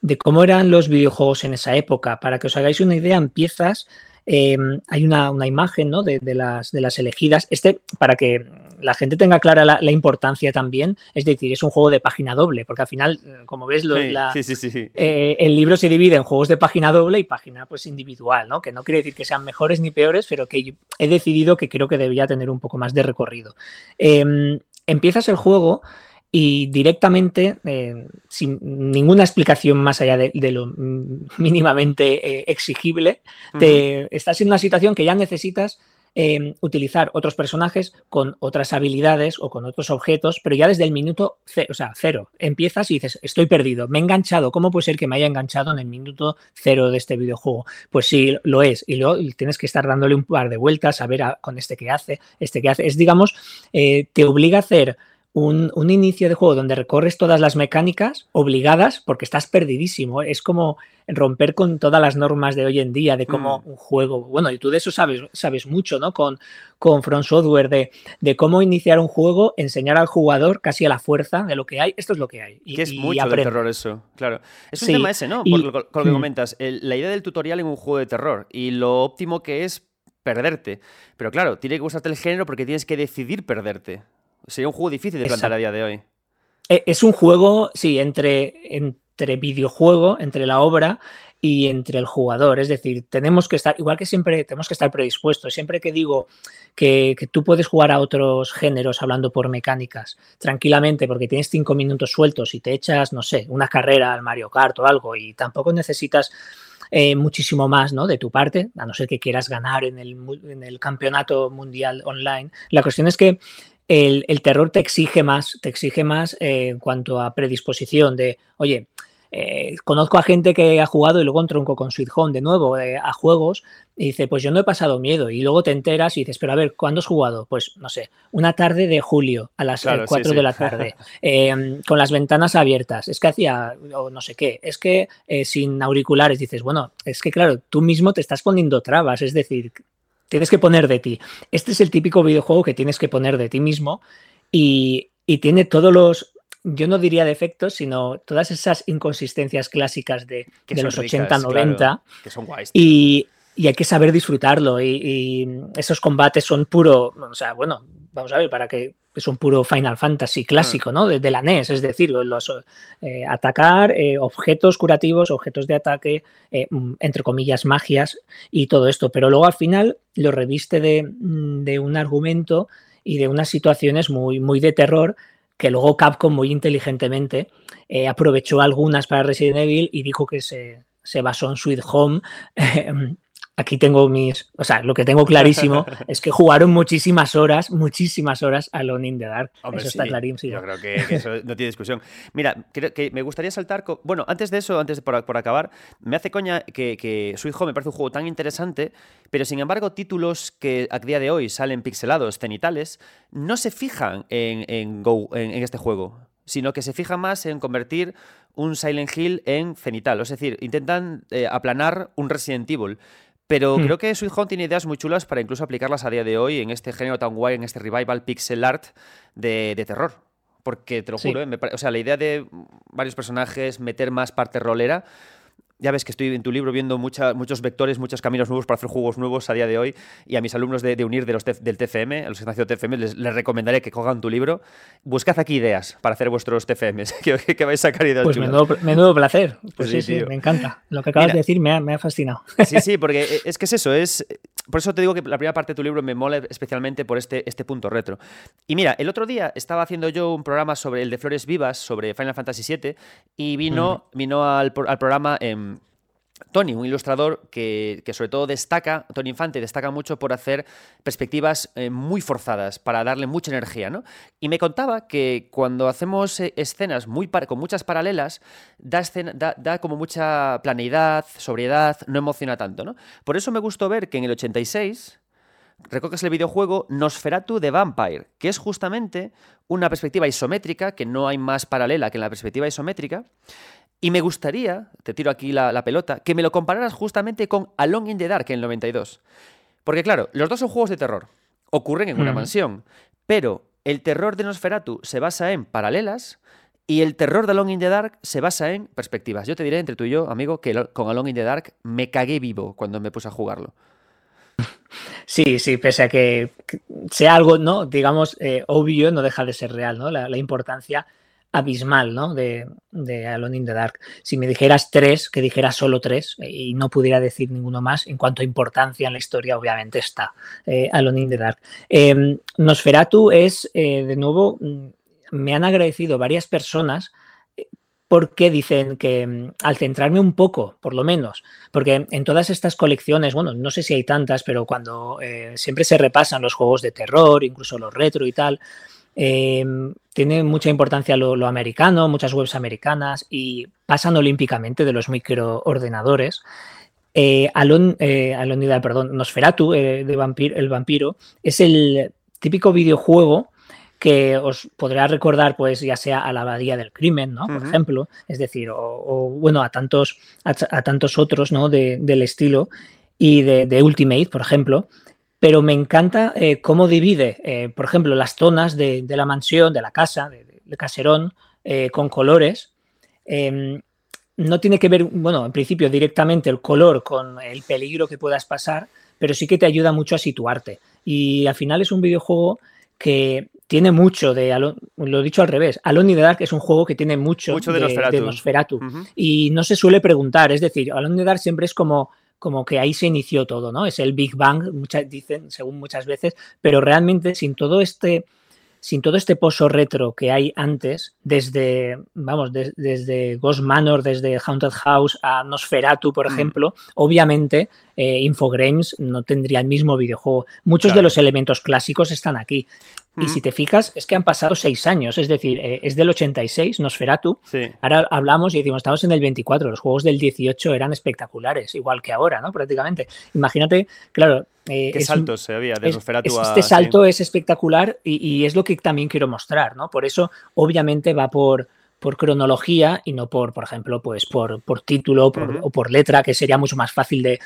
de cómo eran los videojuegos en esa época. Para que os hagáis una idea, empiezas Em, hay una, imagen ¿no? de, las, de, las, elegidas. Este, para que la gente tenga clara la, importancia también, es decir, es un juego de página doble, porque al final, como ves, eh, el libro se divide en juegos de página doble y página pues individual, ¿no? que no quiere decir que sean mejores ni peores, pero que he decidido que creo que debería tener un poco más de recorrido. Em, empiezas el juego y directamente, eh, sin ninguna explicación más allá de, lo mínimamente eh, exigible, te, estás en una situación que ya necesitas em, utilizar otros personajes con otras habilidades o con otros objetos, pero ya desde el minuto cero, empiezas y dices, estoy perdido, me he enganchado, ¿cómo puede ser que me haya enganchado en el minuto cero de este videojuego? Pues sí, lo es, y luego tienes que estar dándole un par de vueltas a ver con este que hace, este que hace, es digamos, eh, te obliga a hacer un, inicio de juego donde recorres todas las mecánicas obligadas porque estás perdidísimo. Es como romper con todas las normas de hoy en día de cómo mm. un juego. Bueno, y tú de eso sabes, sabes mucho, ¿no? Con, con Front Software, de, de, cómo iniciar un juego, enseñar al jugador casi a la fuerza de lo que hay. Esto es lo que hay. Y, que es mucho de terror eso, claro. Es un tema ese, ¿no? Por lo, que mm. comentas. la idea del tutorial en un juego de terror y lo óptimo que es perderte. Pero claro, tiene que gustarte el género porque tienes que decidir perderte. Sería un juego difícil de plantar a día de hoy. E, es un juego, sí, entre, entre videojuego, entre la obra y entre el jugador. Es decir, tenemos que estar, igual que siempre, tenemos que estar predispuestos. Siempre que digo que, tú puedes jugar a otros géneros hablando por mecánicas tranquilamente porque tienes cinco minutos sueltos y te echas, no sé, una carrera al Mario Kart o algo y tampoco necesitas eh, muchísimo más ¿no? de tu parte, a no ser que quieras ganar en el, en el campeonato mundial online. La cuestión es que el, terror te exige más, te exige más eh, en cuanto a predisposición de, oye, eh, conozco a gente que ha jugado y luego tronco con Sweet Home de nuevo eh, a juegos y dice, pues yo no he pasado miedo. Y luego te enteras y dices, pero a ver, ¿cuándo has jugado? Pues no sé, una tarde de julio a las 4 de la tarde, [laughs] em, con las ventanas abiertas. Es que hacía, o no sé qué, es que sin auriculares dices, bueno, es que claro, tú mismo te estás poniendo trabas, es decir, tienes que poner de ti. Este es el típico videojuego que tienes que poner de ti mismo y, tiene todos los, yo no diría defectos, sino todas esas inconsistencias clásicas de, los 80, 90. que son guays. Y, y hay que saber disfrutarlo. Y, esos combates son puro, o sea, bueno, vamos a ver, para que es un puro Final Fantasy clásico, mm. ¿no? De, la NES, es decir, los, eh, atacar eh, objetos curativos, objetos de ataque, eh, mm, entre comillas, magias y todo esto. Pero luego al final lo reviste de, mm, de, un argumento y de unas situaciones muy, muy de terror que luego Capcom muy inteligentemente aprovechó algunas para Resident Evil y dijo que se, se basó en Sweet Home [laughs] aquí tengo mis, o sea, lo que tengo clarísimo [laughs] es que jugaron muchísimas horas, muchísimas horas a Alone in the Dark. eso está clarísimo. Yo creo que, eso no tiene discusión. Mira, creo que me gustaría saltar, bueno, antes de eso, antes de por, acabar, me hace coña que, que Sweet Home me parece un juego tan interesante, pero sin embargo títulos que a día de hoy salen pixelados, cenitales, no se fijan en, en, en este juego sino que se fijan más en convertir un Silent Hill en cenital. Es decir, intentan eh, aplanar un Resident Evil. Pero hmm. creo que Sweet Home tiene ideas muy chulas para incluso aplicarlas a día de hoy en este género tan guay, en este revival pixel art de, terror. Porque te lo juro, eh, o sea, la idea de varios personajes, meter más parte rolera, ya ves que estoy en tu libro viendo muchos vectores, muchos caminos nuevos para hacer juegos nuevos a día de hoy. Y a mis alumnos de, UNIR de los del TFM, a los Ignacio TFM, les, les, recomendaré que cojan tu libro. Buscad aquí ideas para hacer vuestros TFMs, [laughs] que, que vais a sacar ideas Pues menudo, placer. [laughs] Pues sí, sí, me encanta. Lo que acabas de decir me ha, me ha, fascinado. [laughs] Sí, sí, porque es que es eso, es... Por eso te digo que la primera parte de tu libro me mola especialmente por este, este punto retro. Y mira, el otro día estaba haciendo yo un programa sobre el de Flores Vivas, sobre Final Fantasy VII, y vino, vino al, al programa... en Tony, un ilustrador que, sobre todo destaca, Tony Infante destaca mucho por hacer perspectivas eh, muy forzadas, para darle mucha energía, ¿no? Y me contaba que cuando hacemos eh, escenas con muchas paralelas, da, como mucha planeidad, sobriedad, no emociona tanto, ¿no? Por eso me gustó ver que en el 86 recoges el videojuego Nosferatu de Vampire, que es justamente una perspectiva isométrica, que no hay más paralela que la perspectiva isométrica, y me gustaría, te tiro aquí la, pelota, que me lo compararas justamente con Alone in the Dark en el 92. Porque claro, los dos son juegos de terror, ocurren en una mansión, pero el terror de Nosferatu se basa en paralelas y el terror de Alone in the Dark se basa en perspectivas. Yo te diré entre tú y yo, amigo, que con Alone in the Dark me cagué vivo cuando me puse a jugarlo. [laughs] Sí, sí, pese a que sea algo, ¿no? Digamos, eh, obvio, no deja de ser real, ¿no? la importancia abismal, ¿no? De, de, Alone in the Dark. Si me dijeras tres, que dijeras solo tres eh, y no pudiera decir ninguno más, en cuanto a importancia en la historia, obviamente está eh, Alone in the Dark. Em, Nosferatu es, eh, de nuevo, mm, me han agradecido varias personas porque dicen que mm, al centrarme un poco, por lo menos, porque en todas estas colecciones, bueno, no sé si hay tantas, pero cuando siempre se repasan los juegos de terror, incluso los retro y tal, Em, tiene mucha importancia lo, americano, muchas webs americanas y pasan olímpicamente de los microordenadores. Eh, Alon, eh, perdón, Nosferatu, eh, de vampir, el vampiro, es el típico videojuego que os podrá recordar, pues, ya sea a la abadía del crimen, ¿no? Por ejemplo, es decir, o, bueno, a tantos, a, tantos otros, ¿no? del estilo y de, de, Ultimate, por ejemplo, pero me encanta eh, cómo divide, eh, por ejemplo, las zonas de, la mansión, de la casa, de, caserón, eh, con colores. Em, no tiene que ver, bueno, en principio directamente el color con el peligro que puedas pasar, pero sí que te ayuda mucho a situarte. Y al final es un videojuego que tiene mucho de, lo he dicho al revés, Alone in the Dark es un juego que tiene mucho, de, Nosferatu. Y no se suele preguntar, es decir, Alone in the Dark siempre es como como que ahí se inició todo, ¿no? Es el Big Bang, muchas, dicen, según muchas veces, pero realmente sin todo este, sin todo este pozo retro que hay antes, desde, vamos, desde Ghost Manor, desde Haunted House a Nosferatu, por mm. ejemplo, obviamente eh, Infogrames no tendría el mismo videojuego. Muchos de los elementos clásicos están aquí. Y si te fijas, es que han pasado seis años, es decir, eh, es del 86, Nosferatu. Ahora hablamos y decimos, estamos en el 24, los juegos del 18 eran espectaculares, igual que ahora, ¿no? Prácticamente. Imagínate, claro. Eh, Qué saltos se había de Nosferatu a. Este salto es espectacular y, es lo que también quiero mostrar, ¿no? Por eso, obviamente, va por, por cronología y no por, por ejemplo, pues por, por título o por letra, que sería mucho más fácil de,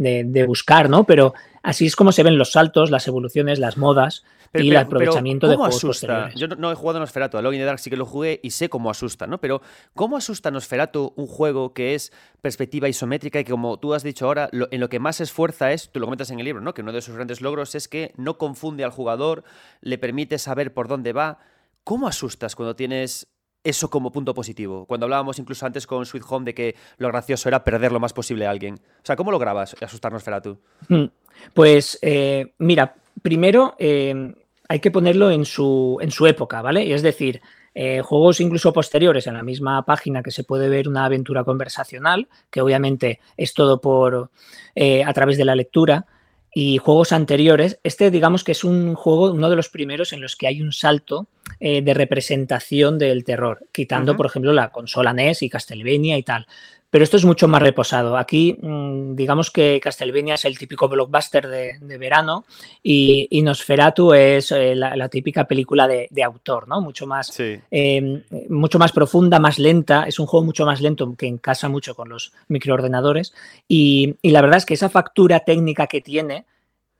de, buscar, ¿no? Pero así es como se ven los saltos, las evoluciones, las modas y el aprovechamiento de juegos asusta? Yo no, he jugado a Nosferatu, a Login the Dark sí que lo jugué y sé cómo asusta, ¿no? Pero ¿cómo asusta Nosferatu un juego que es perspectiva isométrica y que como tú has dicho ahora, en lo que más se esfuerza es, tú lo comentas en el libro, ¿no? Que uno de sus grandes logros es que no confunde al jugador, le permite saber por dónde va. ¿Cómo asustas cuando tienes eso como punto positivo. Cuando hablábamos incluso antes con Sweet Home de que lo gracioso era perder lo más posible a alguien. O sea, ¿cómo lo grabas asustarnos, Feratu? Hmm. Pues eh, mira, primero eh, hay que ponerlo en su, en su época, ¿vale? Es decir, eh, juegos incluso posteriores en la misma página que se puede ver una aventura conversacional, que obviamente es todo por a través de la lectura, y juegos anteriores. Este, digamos que es un juego, uno de los primeros en los que hay un salto eh, de representación del terror, quitando, por ejemplo, la consola NES y Castlevania y tal. Pero esto es mucho más reposado. Aquí, mm, digamos que Castlevania es el típico blockbuster de, verano y, Nosferatu es eh, la, típica película de, autor, ¿no? Mucho más, em, mucho más profunda, más lenta. Es un juego mucho más lento que encasa mucho con los microordenadores. Y, la verdad es que esa factura técnica que tiene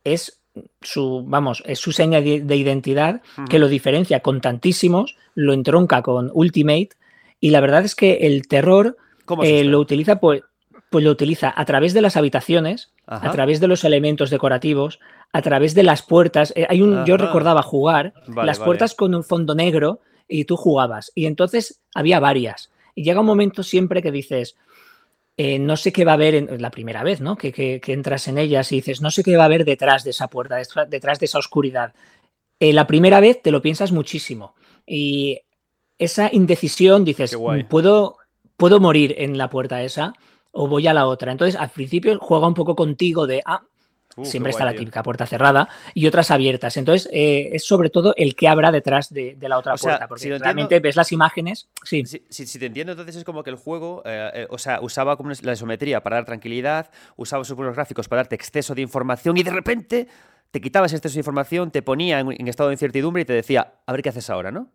es su, vamos, es su seña de, identidad que lo diferencia con tantísimos, lo entronca con Ultimate. Y la verdad es que el terror eh, lo utiliza, pues, pues lo utiliza a través de las habitaciones, a través de los elementos decorativos, a través de las puertas. Eh, hay un, yo recordaba jugar las puertas con un fondo negro y tú jugabas. Y entonces había varias. Y llega un momento siempre que dices, eh, no sé qué va a haber en, la primera vez, ¿no? Que, entras en ellas y dices, no sé qué va a haber detrás de esa puerta, detrás de esa oscuridad. la primera vez te lo piensas muchísimo. Y esa indecisión dices, puedo, puedo morir en la puerta esa o voy a la otra. Entonces, al principio juega un poco contigo de, ah, uh, siempre está la típica puerta cerrada y otras abiertas. Entonces, eh, es sobre todo el que habrá detrás de, la otra puerta, porque realmente ves las imágenes. Sí. Si, te entiendo, entonces es como que el juego, eh, eh, o sea, usaba como la isometría para dar tranquilidad, usaba sus gráficos para darte exceso de información y de repente te quitabas exceso de información, te ponía en estado de incertidumbre y te decía, a ver qué haces ahora, ¿no?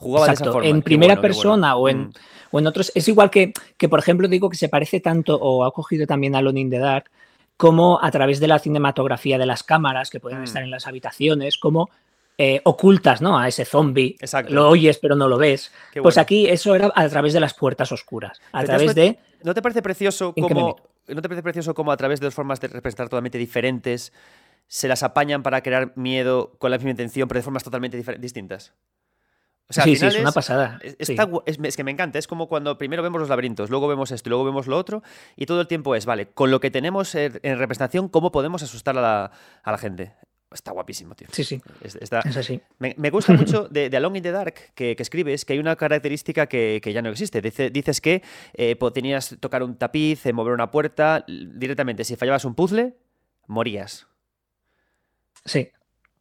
Jugaba En primera persona o, en, mm. o en otros. Es igual que, que, por ejemplo, digo que se parece tanto o ha cogido también a Alone in the Dark como a través de la cinematografía de las cámaras que pueden mm. estar en las habitaciones, como eh, ocultas ¿no? a ese zombie. Lo oyes pero no lo ves. pues aquí eso era a través de las puertas oscuras. A través de. ¿No te parece precioso como. ¿No te parece precioso como a través de dos formas de representar totalmente diferentes se las apañan para crear miedo con la misma intención, pero de formas totalmente distintas? Sí, sí, es una pasada. Es, que me encanta, es como cuando primero vemos los laberintos, luego vemos esto y luego vemos lo otro, y todo el tiempo es, vale, con lo que tenemos en representación, ¿cómo podemos asustar a la, gente? Está guapísimo, tío. Sí, sí. es así. Me, gusta mucho [laughs] de, Along in the Dark que, escribes que hay una característica que, ya no existe. dices que eh, tenías tocar un tapiz, eh, mover una puerta, directamente, si fallabas un puzzle, morías. Sí.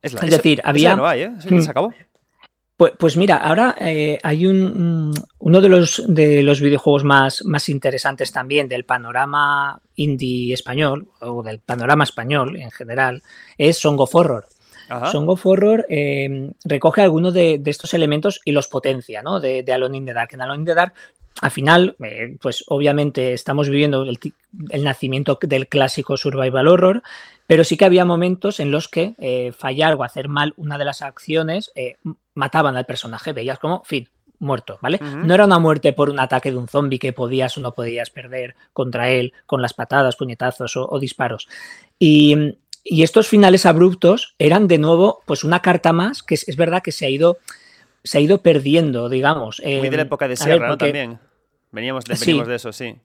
Es, decir, había. no hay, ¿eh? se acabó. Pues, pues, mira, ahora eh, hay un, uno de los, de los videojuegos más, más interesantes también del panorama indie español, o del panorama español en general, es Song of Horror. Song of Horror em, recoge algunos de, estos elementos y los potencia, ¿no? De, de, Alone in the Dark. En Alone in the Dark, al final, eh, pues obviamente estamos viviendo el, el, nacimiento del clásico survival horror, pero sí que había momentos en los que eh, fallar o hacer mal una de las acciones eh, mataban al personaje. Veías como, fin, muerto, ¿vale? No era una muerte por un ataque de un zombie que podías o no podías perder contra él con las patadas, puñetazos o, disparos. Y, estos finales abruptos eran de nuevo, pues una carta más que es, verdad que se ha ido, se ha ido perdiendo, digamos. Muy de la época de Sierra, ¿no? También. Veníamos veníamos de eso, sí.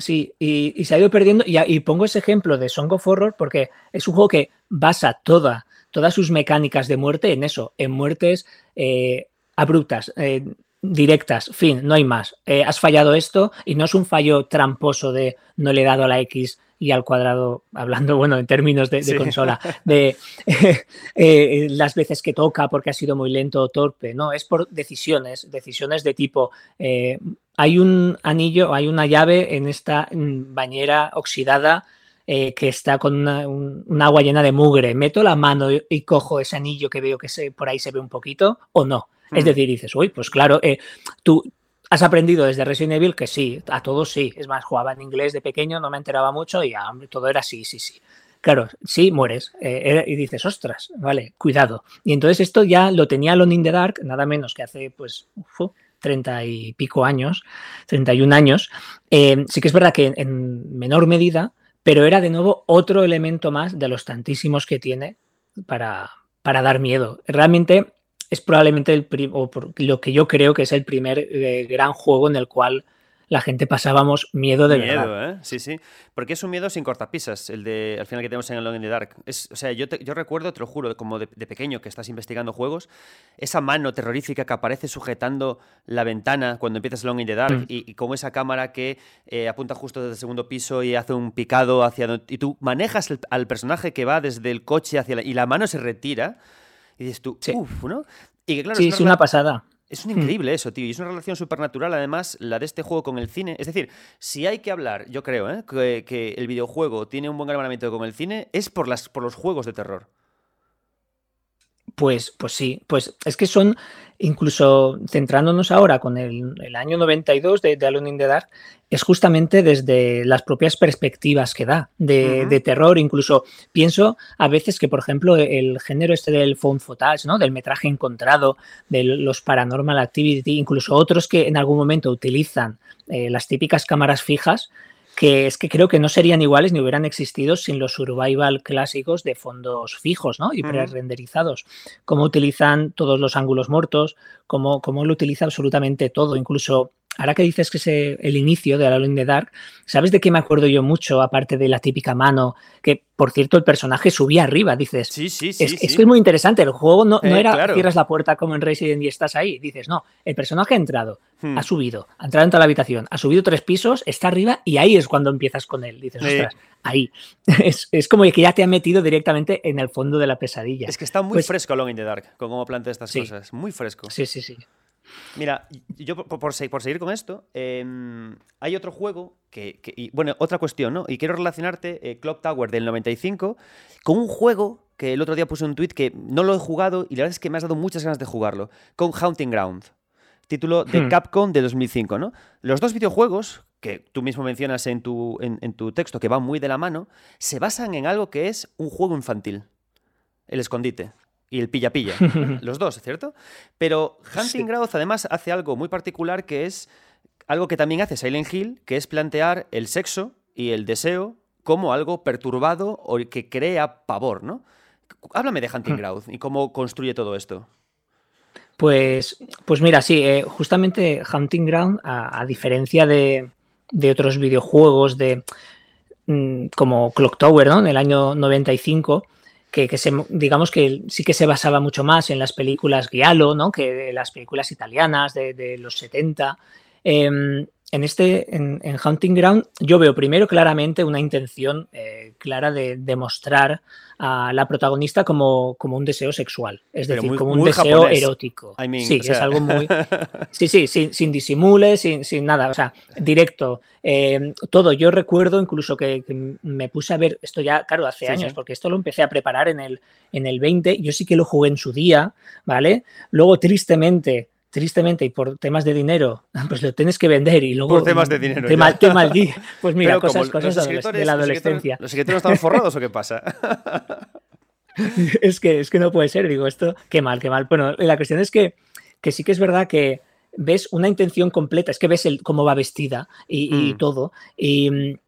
Sí, y, se ha ido perdiendo. Y, pongo ese ejemplo de Song of Horror porque es un juego que basa toda, todas sus mecánicas de muerte en eso, en muertes eh, abruptas, eh, directas, fin, no hay más. Eh, has fallado esto y no es un fallo tramposo de no le he dado a la X y al cuadrado, hablando, bueno, en términos de, consola, [laughs] de [laughs] las veces que toca porque ha sido muy lento o torpe, no, es por decisiones, decisiones de tipo, hay un anillo, hay una llave en esta mm, bañera oxidada eh, que está con un, agua llena de mugre. ¿Meto la mano y, cojo ese anillo que veo que se, por ahí se ve un poquito o no? Es mm. decir, dices, uy, pues claro, eh, tú has aprendido desde Resident Evil que sí, a todos sí. Es más, jugaba en inglés de pequeño, no me enteraba mucho y ah, todo era sí, sí, sí. Claro, sí, mueres. Eh, y dices, ostras, vale, cuidado. Y entonces esto ya lo tenía Lone in the Dark, nada menos que hace, pues, treinta y pico años, 31 años, eh, sí que es verdad que en menor medida, pero era de nuevo otro elemento más de los tantísimos que tiene para, para dar miedo. Realmente es probablemente el o lo que yo creo que es el primer eh, gran juego en el cual la gente pasábamos miedo de miedo, verdad. ¿eh? Sí, sí. Porque es un miedo sin cortapisas, el de al final que tenemos en Alone in the Dark. Es, o sea, yo, yo recuerdo, te lo juro, como de, pequeño que estás investigando juegos, esa mano terrorífica que aparece sujetando la ventana cuando empiezas Alone in the Dark mm. y, como esa cámara que eh, apunta justo desde el segundo piso y hace un picado hacia donde, y tú manejas al personaje que va desde el coche hacia la, y la mano se retira y dices tú, uff, ¿no? Y que claro, sí, es una pasada. Es un increíble eso, tío. Y es una relación supernatural, además, la de este juego con el cine. Es decir, si hay que hablar, yo creo, ¿eh? que, el videojuego tiene un buen hermanamiento con el cine, es por, las, por los juegos de terror. Pues, pues sí, pues es que son, incluso centrándonos ahora con el, año 92 de, de, Alone in the Dark, es justamente desde las propias perspectivas que da de, terror. Incluso pienso a veces que, por ejemplo, el género este del phone footage, ¿no? del metraje encontrado, de los paranormal activity, incluso otros que en algún momento utilizan eh, las típicas cámaras fijas, que es que creo que no serían iguales ni hubieran existido sin los survival clásicos de fondos fijos ¿no? y pre-renderizados. Cómo utilizan todos los ángulos muertos, cómo, cómo lo utiliza absolutamente todo, incluso ahora que dices que es el inicio de Alone in the Dark, ¿sabes de qué me acuerdo yo mucho, aparte de la típica mano? Que, por cierto, el personaje subía arriba, dices. Sí, sí, sí. Es, que es muy interesante. El juego no, no eh, era cierras la puerta como en Resident y estás ahí. Dices, no, el personaje ha entrado, hmm. ha subido, ha entrado en toda la habitación, ha subido tres pisos, está arriba y ahí es cuando empiezas con él. Dices, ostras, ahí. [laughs] Es, como que ya te ha metido directamente en el fondo de la pesadilla. Es que está muy pues fresco Alone in the Dark, con cómo plantea estas cosas. Muy fresco. Sí, sí, sí. Mira, yo por, seguir con esto, em, hay otro juego que, y, bueno, otra cuestión, ¿no? Y quiero relacionarte eh, Clock Tower del 95 con un juego que el otro día puse un tweet que no lo he jugado y la verdad es que me has dado muchas ganas de jugarlo, con Haunting Ground, título de hmm. Capcom de 2005, ¿no? Los dos videojuegos que tú mismo mencionas en tu, en tu texto que van muy de la mano, se basan en algo que es un juego infantil, el escondite y el pilla-pilla. [laughs] los dos, ¿cierto? Pero Hunting Ground además hace algo muy particular que es algo que también hace Silent Hill, que es plantear el sexo y el deseo como algo perturbado o que crea pavor, ¿no? Háblame de Hunting hmm. Ground y cómo construye todo esto. Pues, pues mira, sí, eh, justamente Hunting Ground, a, diferencia de, de, otros videojuegos de mm, como Clock Tower, ¿no? En el año 95, que, se, digamos que sí que se basaba mucho más en las películas Giallo, ¿no? que las películas italianas de, los 70. Em, en este, en, Hunting Ground, yo veo primero claramente una intención eh, clara de demostrar a la protagonista como, como un deseo sexual, es decir, como un deseo erótico. sí, es algo muy... [laughs] Sí, sí, sin, sin disimules, sin, sin, nada, o sea, directo. Eh, todo, yo recuerdo incluso que, me puse a ver, esto ya, claro, hace años, porque esto lo empecé a preparar en el, en el 20, yo sí que lo jugué en su día, ¿vale? Luego, tristemente, tristemente y por temas de dinero, [laughs] pues lo tienes que vender y luego... Por temas de dinero. Te, mal, te Pues mira, cosas, cosas de la adolescencia. ¿Los escritores están forrados o qué pasa? [laughs] es, que, es que no puede ser, digo, esto, qué mal, qué mal. Bueno, la cuestión es que, que sí que es verdad que ves una intención completa, es que ves el, cómo va vestida y, mm. todo. Y,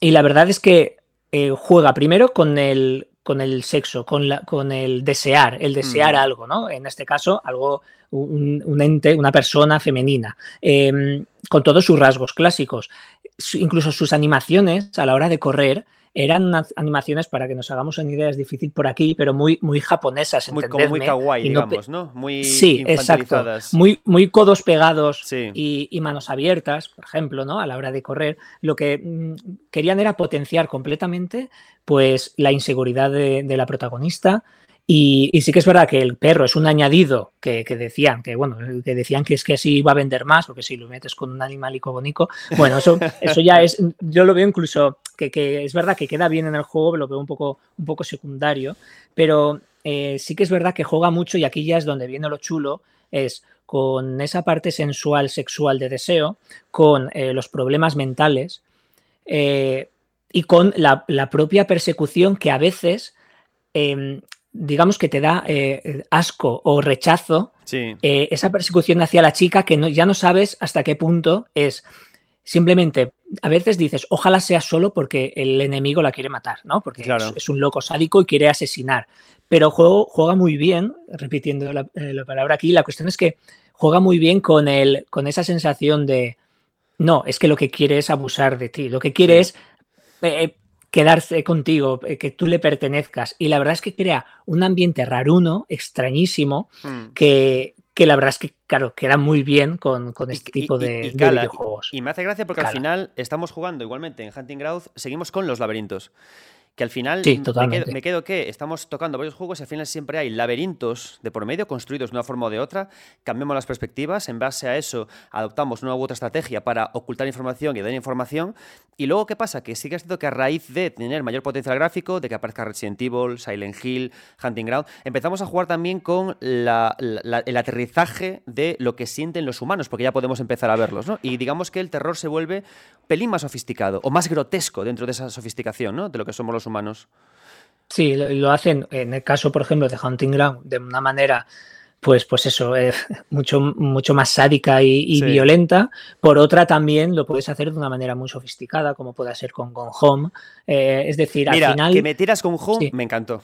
y, la verdad es que eh, juega primero con el, con el sexo, con, la, con el desear, el desear algo, ¿no? En este caso, algo, un, ente, una persona femenina, em, con todos sus rasgos clásicos. Incluso sus animaciones a la hora de correr eran unas animaciones, para que nos hagamos una idea, es difícil por aquí, pero muy, muy japonesas, muy, como muy kawaii, digamos, ¿no? Muy sí, exacto. Muy, muy codos pegados y, manos abiertas, por ejemplo, ¿no? A la hora de correr. Lo que mm, querían era potenciar completamente pues la inseguridad de, de la protagonista, y, sí que es verdad que el perro es un añadido que, decían, que bueno, que decían que es que así va a vender más, porque si lo metes con un animalico bonito, bueno, eso, [laughs] eso ya es, yo lo veo incluso que, es verdad que queda bien en el juego, lo veo un poco, un poco secundario, pero eh, sí que es verdad que juega mucho y aquí ya es donde viene lo chulo, es con esa parte sensual, sexual de deseo, con eh, los problemas mentales eh, y con la, propia persecución que a veces em, digamos que te da eh, asco o rechazo, eh, esa persecución hacia la chica que no, ya no sabes hasta qué punto es simplemente, a veces dices, ojalá sea solo porque el enemigo la quiere matar, ¿no? Porque es, un loco sádico y quiere asesinar. Pero juego, juega muy bien, repitiendo la, eh, la, palabra aquí, la cuestión es que juega muy bien con, el, con esa sensación de, No, es que lo que quiere es abusar de ti. Lo que quiere es quedarse contigo, eh, que tú le pertenezcas. Y la verdad es que crea un ambiente raruno, extrañísimo, hmm. que, que la verdad es que, claro, queda muy bien con, este tipo de, videojuegos. Y me hace gracia porque al final estamos jugando igualmente en Hunting Ground, seguimos con los laberintos que al final me, quedo, que estamos tocando varios juegos y al final siempre hay laberintos de por medio construidos de una forma o de otra, cambiamos las perspectivas, en base a eso adoptamos una u otra estrategia para ocultar información y dar información y luego ¿qué pasa? Que sigue siendo que a raíz de tener mayor potencial gráfico, de que aparezca Resident Evil, Silent Hill, Hunting Ground, empezamos a jugar también con el aterrizaje de lo que sienten los humanos, porque ya podemos empezar a verlos, ¿no? Y digamos que el terror se vuelve pelín más sofisticado o más grotesco dentro de esa sofisticación, ¿no? De lo que somos los humanos. Sí, lo, hacen en el caso, por ejemplo, de Hunting Ground de una manera pues, pues eso, es [laughs] mucho, mucho más sádica y, violenta. Por otra, también lo puedes hacer de una manera muy sofisticada, como puede ser con Gone Home. Eh, es decir, al final. Que me tiras con Home me encantó.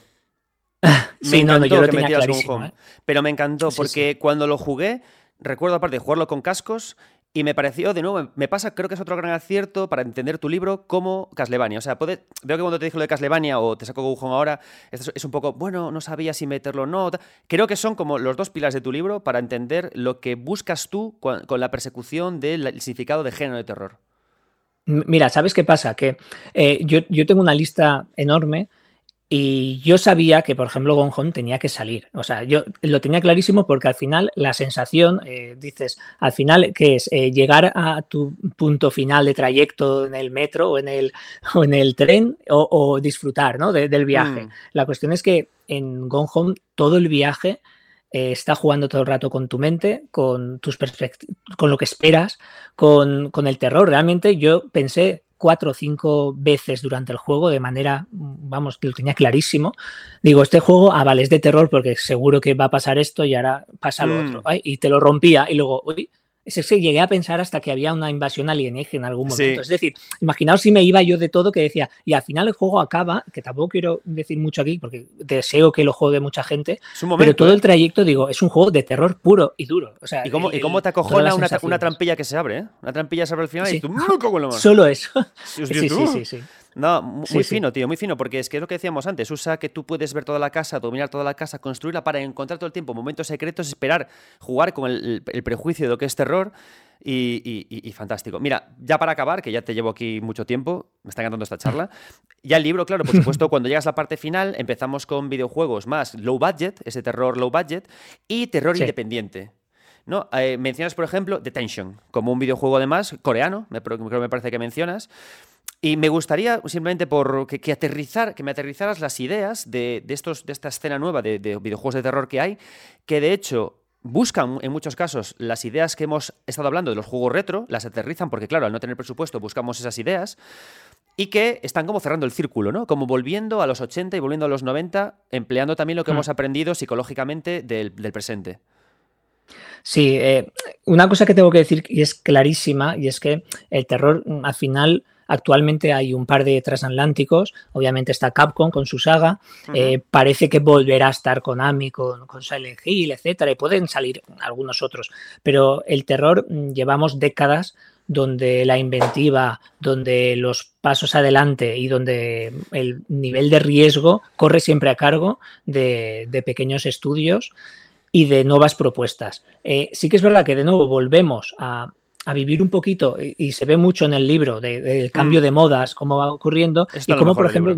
[laughs] sí, no, yo lo tenía clarísimo, ¿eh? Pero me encantó porque cuando lo jugué, recuerdo aparte de jugarlo con cascos, y me pareció, de nuevo, me pasa, creo que es otro gran acierto para entender tu libro como Castlevania. O sea, veo que cuando te dije lo de Castlevania o te saco Gujón ahora, es un poco, bueno, no sabía si meterlo o no. Creo que son como los dos pilares de tu libro para entender lo que buscas tú con, la persecución del significado de género de terror. Mira, ¿sabes qué pasa? Que eh, yo, yo tengo una lista enorme y yo sabía que, por ejemplo, Gonjon tenía que salir. O sea, yo lo tenía clarísimo porque al final la sensación, eh, dices, al final, que es eh, llegar a tu punto final de trayecto en el metro o en el, o en el tren o, disfrutar ¿no? del viaje. Mm. La cuestión es que en Gonjon todo el viaje eh, está jugando todo el rato con tu mente, con tus con lo que esperas, con, con el terror. Realmente yo pensé, cuatro o cinco veces durante el juego de manera, vamos, que lo tenía clarísimo. Digo, este juego, ah, vale, es de terror porque seguro que va a pasar esto y ahora pasa lo otro. Mm. y te lo rompía y luego, uy, es que llegué a pensar hasta que había una invasión alienígena en algún momento. Es decir, imaginaos si me iba yo de todo que decía, y al final el juego acaba, que tampoco quiero decir mucho aquí, porque deseo que lo juegue mucha gente, pero todo el ¿eh? trayecto, digo, es un juego de terror puro y duro. O sea, ¿Y, cómo, ¿y cómo te acojona una, una, trampilla que se abre? ¿eh? Una trampilla se abre al final y tú, Solo eso. sí, sí, sí. sí. No, muy fino, tío, muy fino, porque es que es lo que decíamos antes, usa que tú puedes ver toda la casa, dominar toda la casa, construirla para encontrar todo el tiempo momentos secretos, esperar, jugar con el, prejuicio de lo que es terror. Y, fantástico. Mira, ya para acabar, que ya te llevo aquí mucho tiempo, me está encantando esta charla. Ya el libro, claro, por [laughs] supuesto, cuando llegas a la parte final, empezamos con videojuegos más low budget, ese terror low budget, y terror independiente. ¿no? Eh, mencionas, por ejemplo, Detention, como un videojuego además coreano, me, creo me parece que mencionas. Y me gustaría simplemente por que, aterrizar, que me aterrizaras las ideas de, estos, de esta escena nueva de, videojuegos de terror que hay, que de hecho buscan en muchos casos las ideas que hemos estado hablando de los juegos retro, las aterrizan porque claro, al no tener presupuesto buscamos esas ideas y que están como cerrando el círculo, ¿no? Como volviendo a los 80 y volviendo a los 90, empleando también lo que hmm. hemos aprendido psicológicamente del, presente. Sí, eh, una cosa que tengo que decir y es clarísima y es que el terror al final Actualmente hay un par de transatlánticos, obviamente está Capcom con su saga, eh, parece que volverá a estar Konami con, con Silent Hill, etcétera, y pueden salir algunos otros, pero el terror mm, llevamos décadas donde la inventiva, donde los pasos adelante y donde el nivel de riesgo corre siempre a cargo de, pequeños estudios y de nuevas propuestas. Eh, sí que es verdad que de nuevo volvemos a, a vivir un poquito, y, se ve mucho en el libro del cambio mm. de modas, cómo va ocurriendo, y cómo, por ejemplo,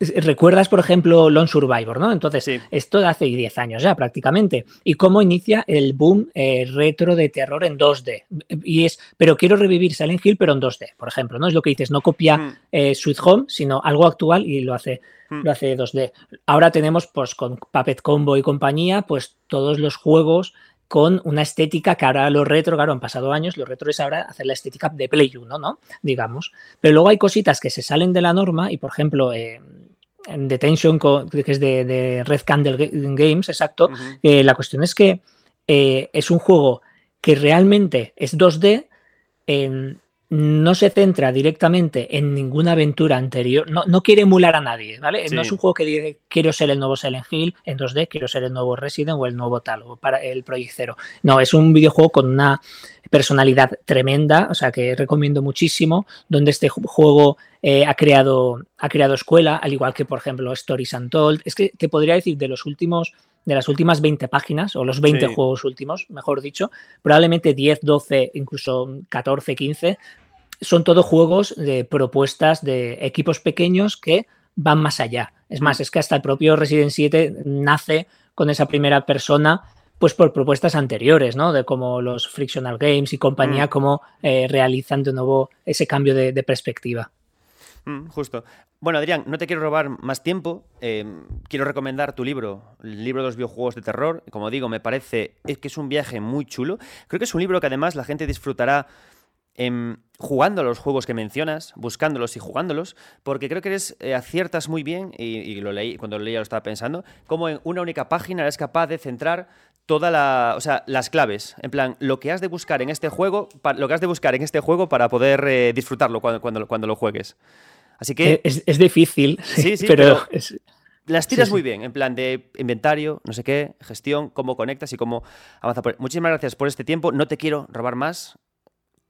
recuerdas, por ejemplo, Lone Survivor, ¿no? Entonces, esto de hace 10 años ya prácticamente, y cómo inicia el boom eh, retro de terror en 2D. Y es, pero quiero revivir Silent Hill, pero en 2D, por ejemplo, ¿no? Es lo que dices, no copia mm. eh, Sweet Home, sino algo actual y lo hace mm. lo hace 2D. Ahora tenemos, pues, con Puppet Combo y compañía, pues todos los juegos con una estética que ahora los retro, claro, han pasado años, los retro es ahora hacer la estética de Play 1, ¿no? Digamos. Pero luego hay cositas que se salen de la norma y, por ejemplo, eh, en Detention, que es de, Red Candle Games, exacto, eh, la cuestión es que eh, es un juego que realmente es 2D, no se centra directamente en ninguna aventura anterior, no, no quiere emular a nadie, ¿vale? No es un juego que dice quiero ser el nuevo Silent Hill en 2D, quiero ser el nuevo Resident o el nuevo tal, o para el Project Zero. No, es un videojuego con una personalidad tremenda, o sea que recomiendo muchísimo, donde este juego eh, ha, creado, ha creado escuela, al igual que por ejemplo Stories Untold. Es que te podría decir de los últimos de las últimas 20 páginas, o los 20 juegos últimos, mejor dicho, probablemente 10, 12, incluso 14, 15, son todos juegos de propuestas de equipos pequeños que van más allá. Es más, es que hasta el propio Resident 7 nace con esa primera persona pues por propuestas anteriores, ¿no? De cómo los Frictional Games y compañía, mm. cómo eh, realizan de nuevo ese cambio de, perspectiva. Mm, justo. Bueno, Adrián, no te quiero robar más tiempo. Em, quiero recomendar tu libro, el libro de los videojuegos de terror. Como digo, me parece que es un viaje muy chulo. Creo que es un libro que además la gente disfrutará em, jugando a los juegos que mencionas, buscándolos y jugándolos, porque creo que eres, eh, aciertas muy bien, y, lo leí, cuando lo leía lo estaba pensando, como en una única página eres capaz de centrar toda la, o sea, las claves, en plan, lo que has de buscar en este juego, lo que has de buscar en este juego para poder eh, disfrutarlo cuando, cuando, cuando, lo juegues. Así que... Eh, es, difícil, [laughs] sí, sí, pero... las tiras muy bien, en plan de inventario, no sé qué, gestión, cómo conectas y cómo avanzas. Muchísimas gracias por este tiempo. No te quiero robar más.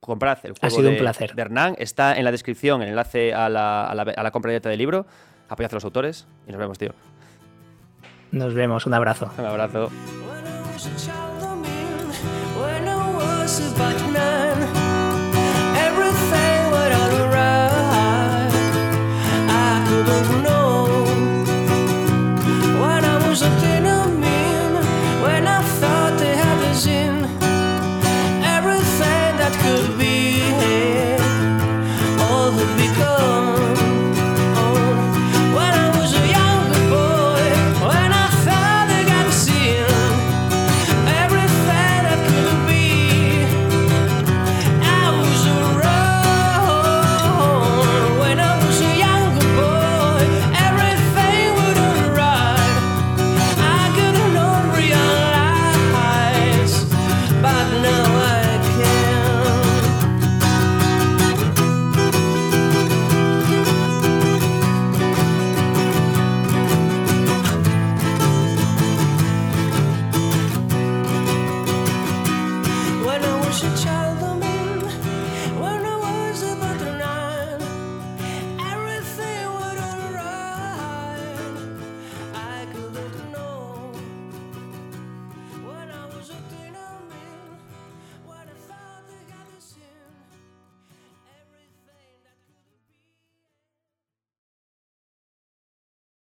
Comprad el juego ha sido de, un placer. Hernán. Está en la descripción el enlace a la, a la, a la compra directa del libro. Apoyad a los autores y nos vemos, tío. Nos vemos, un abrazo. Un abrazo.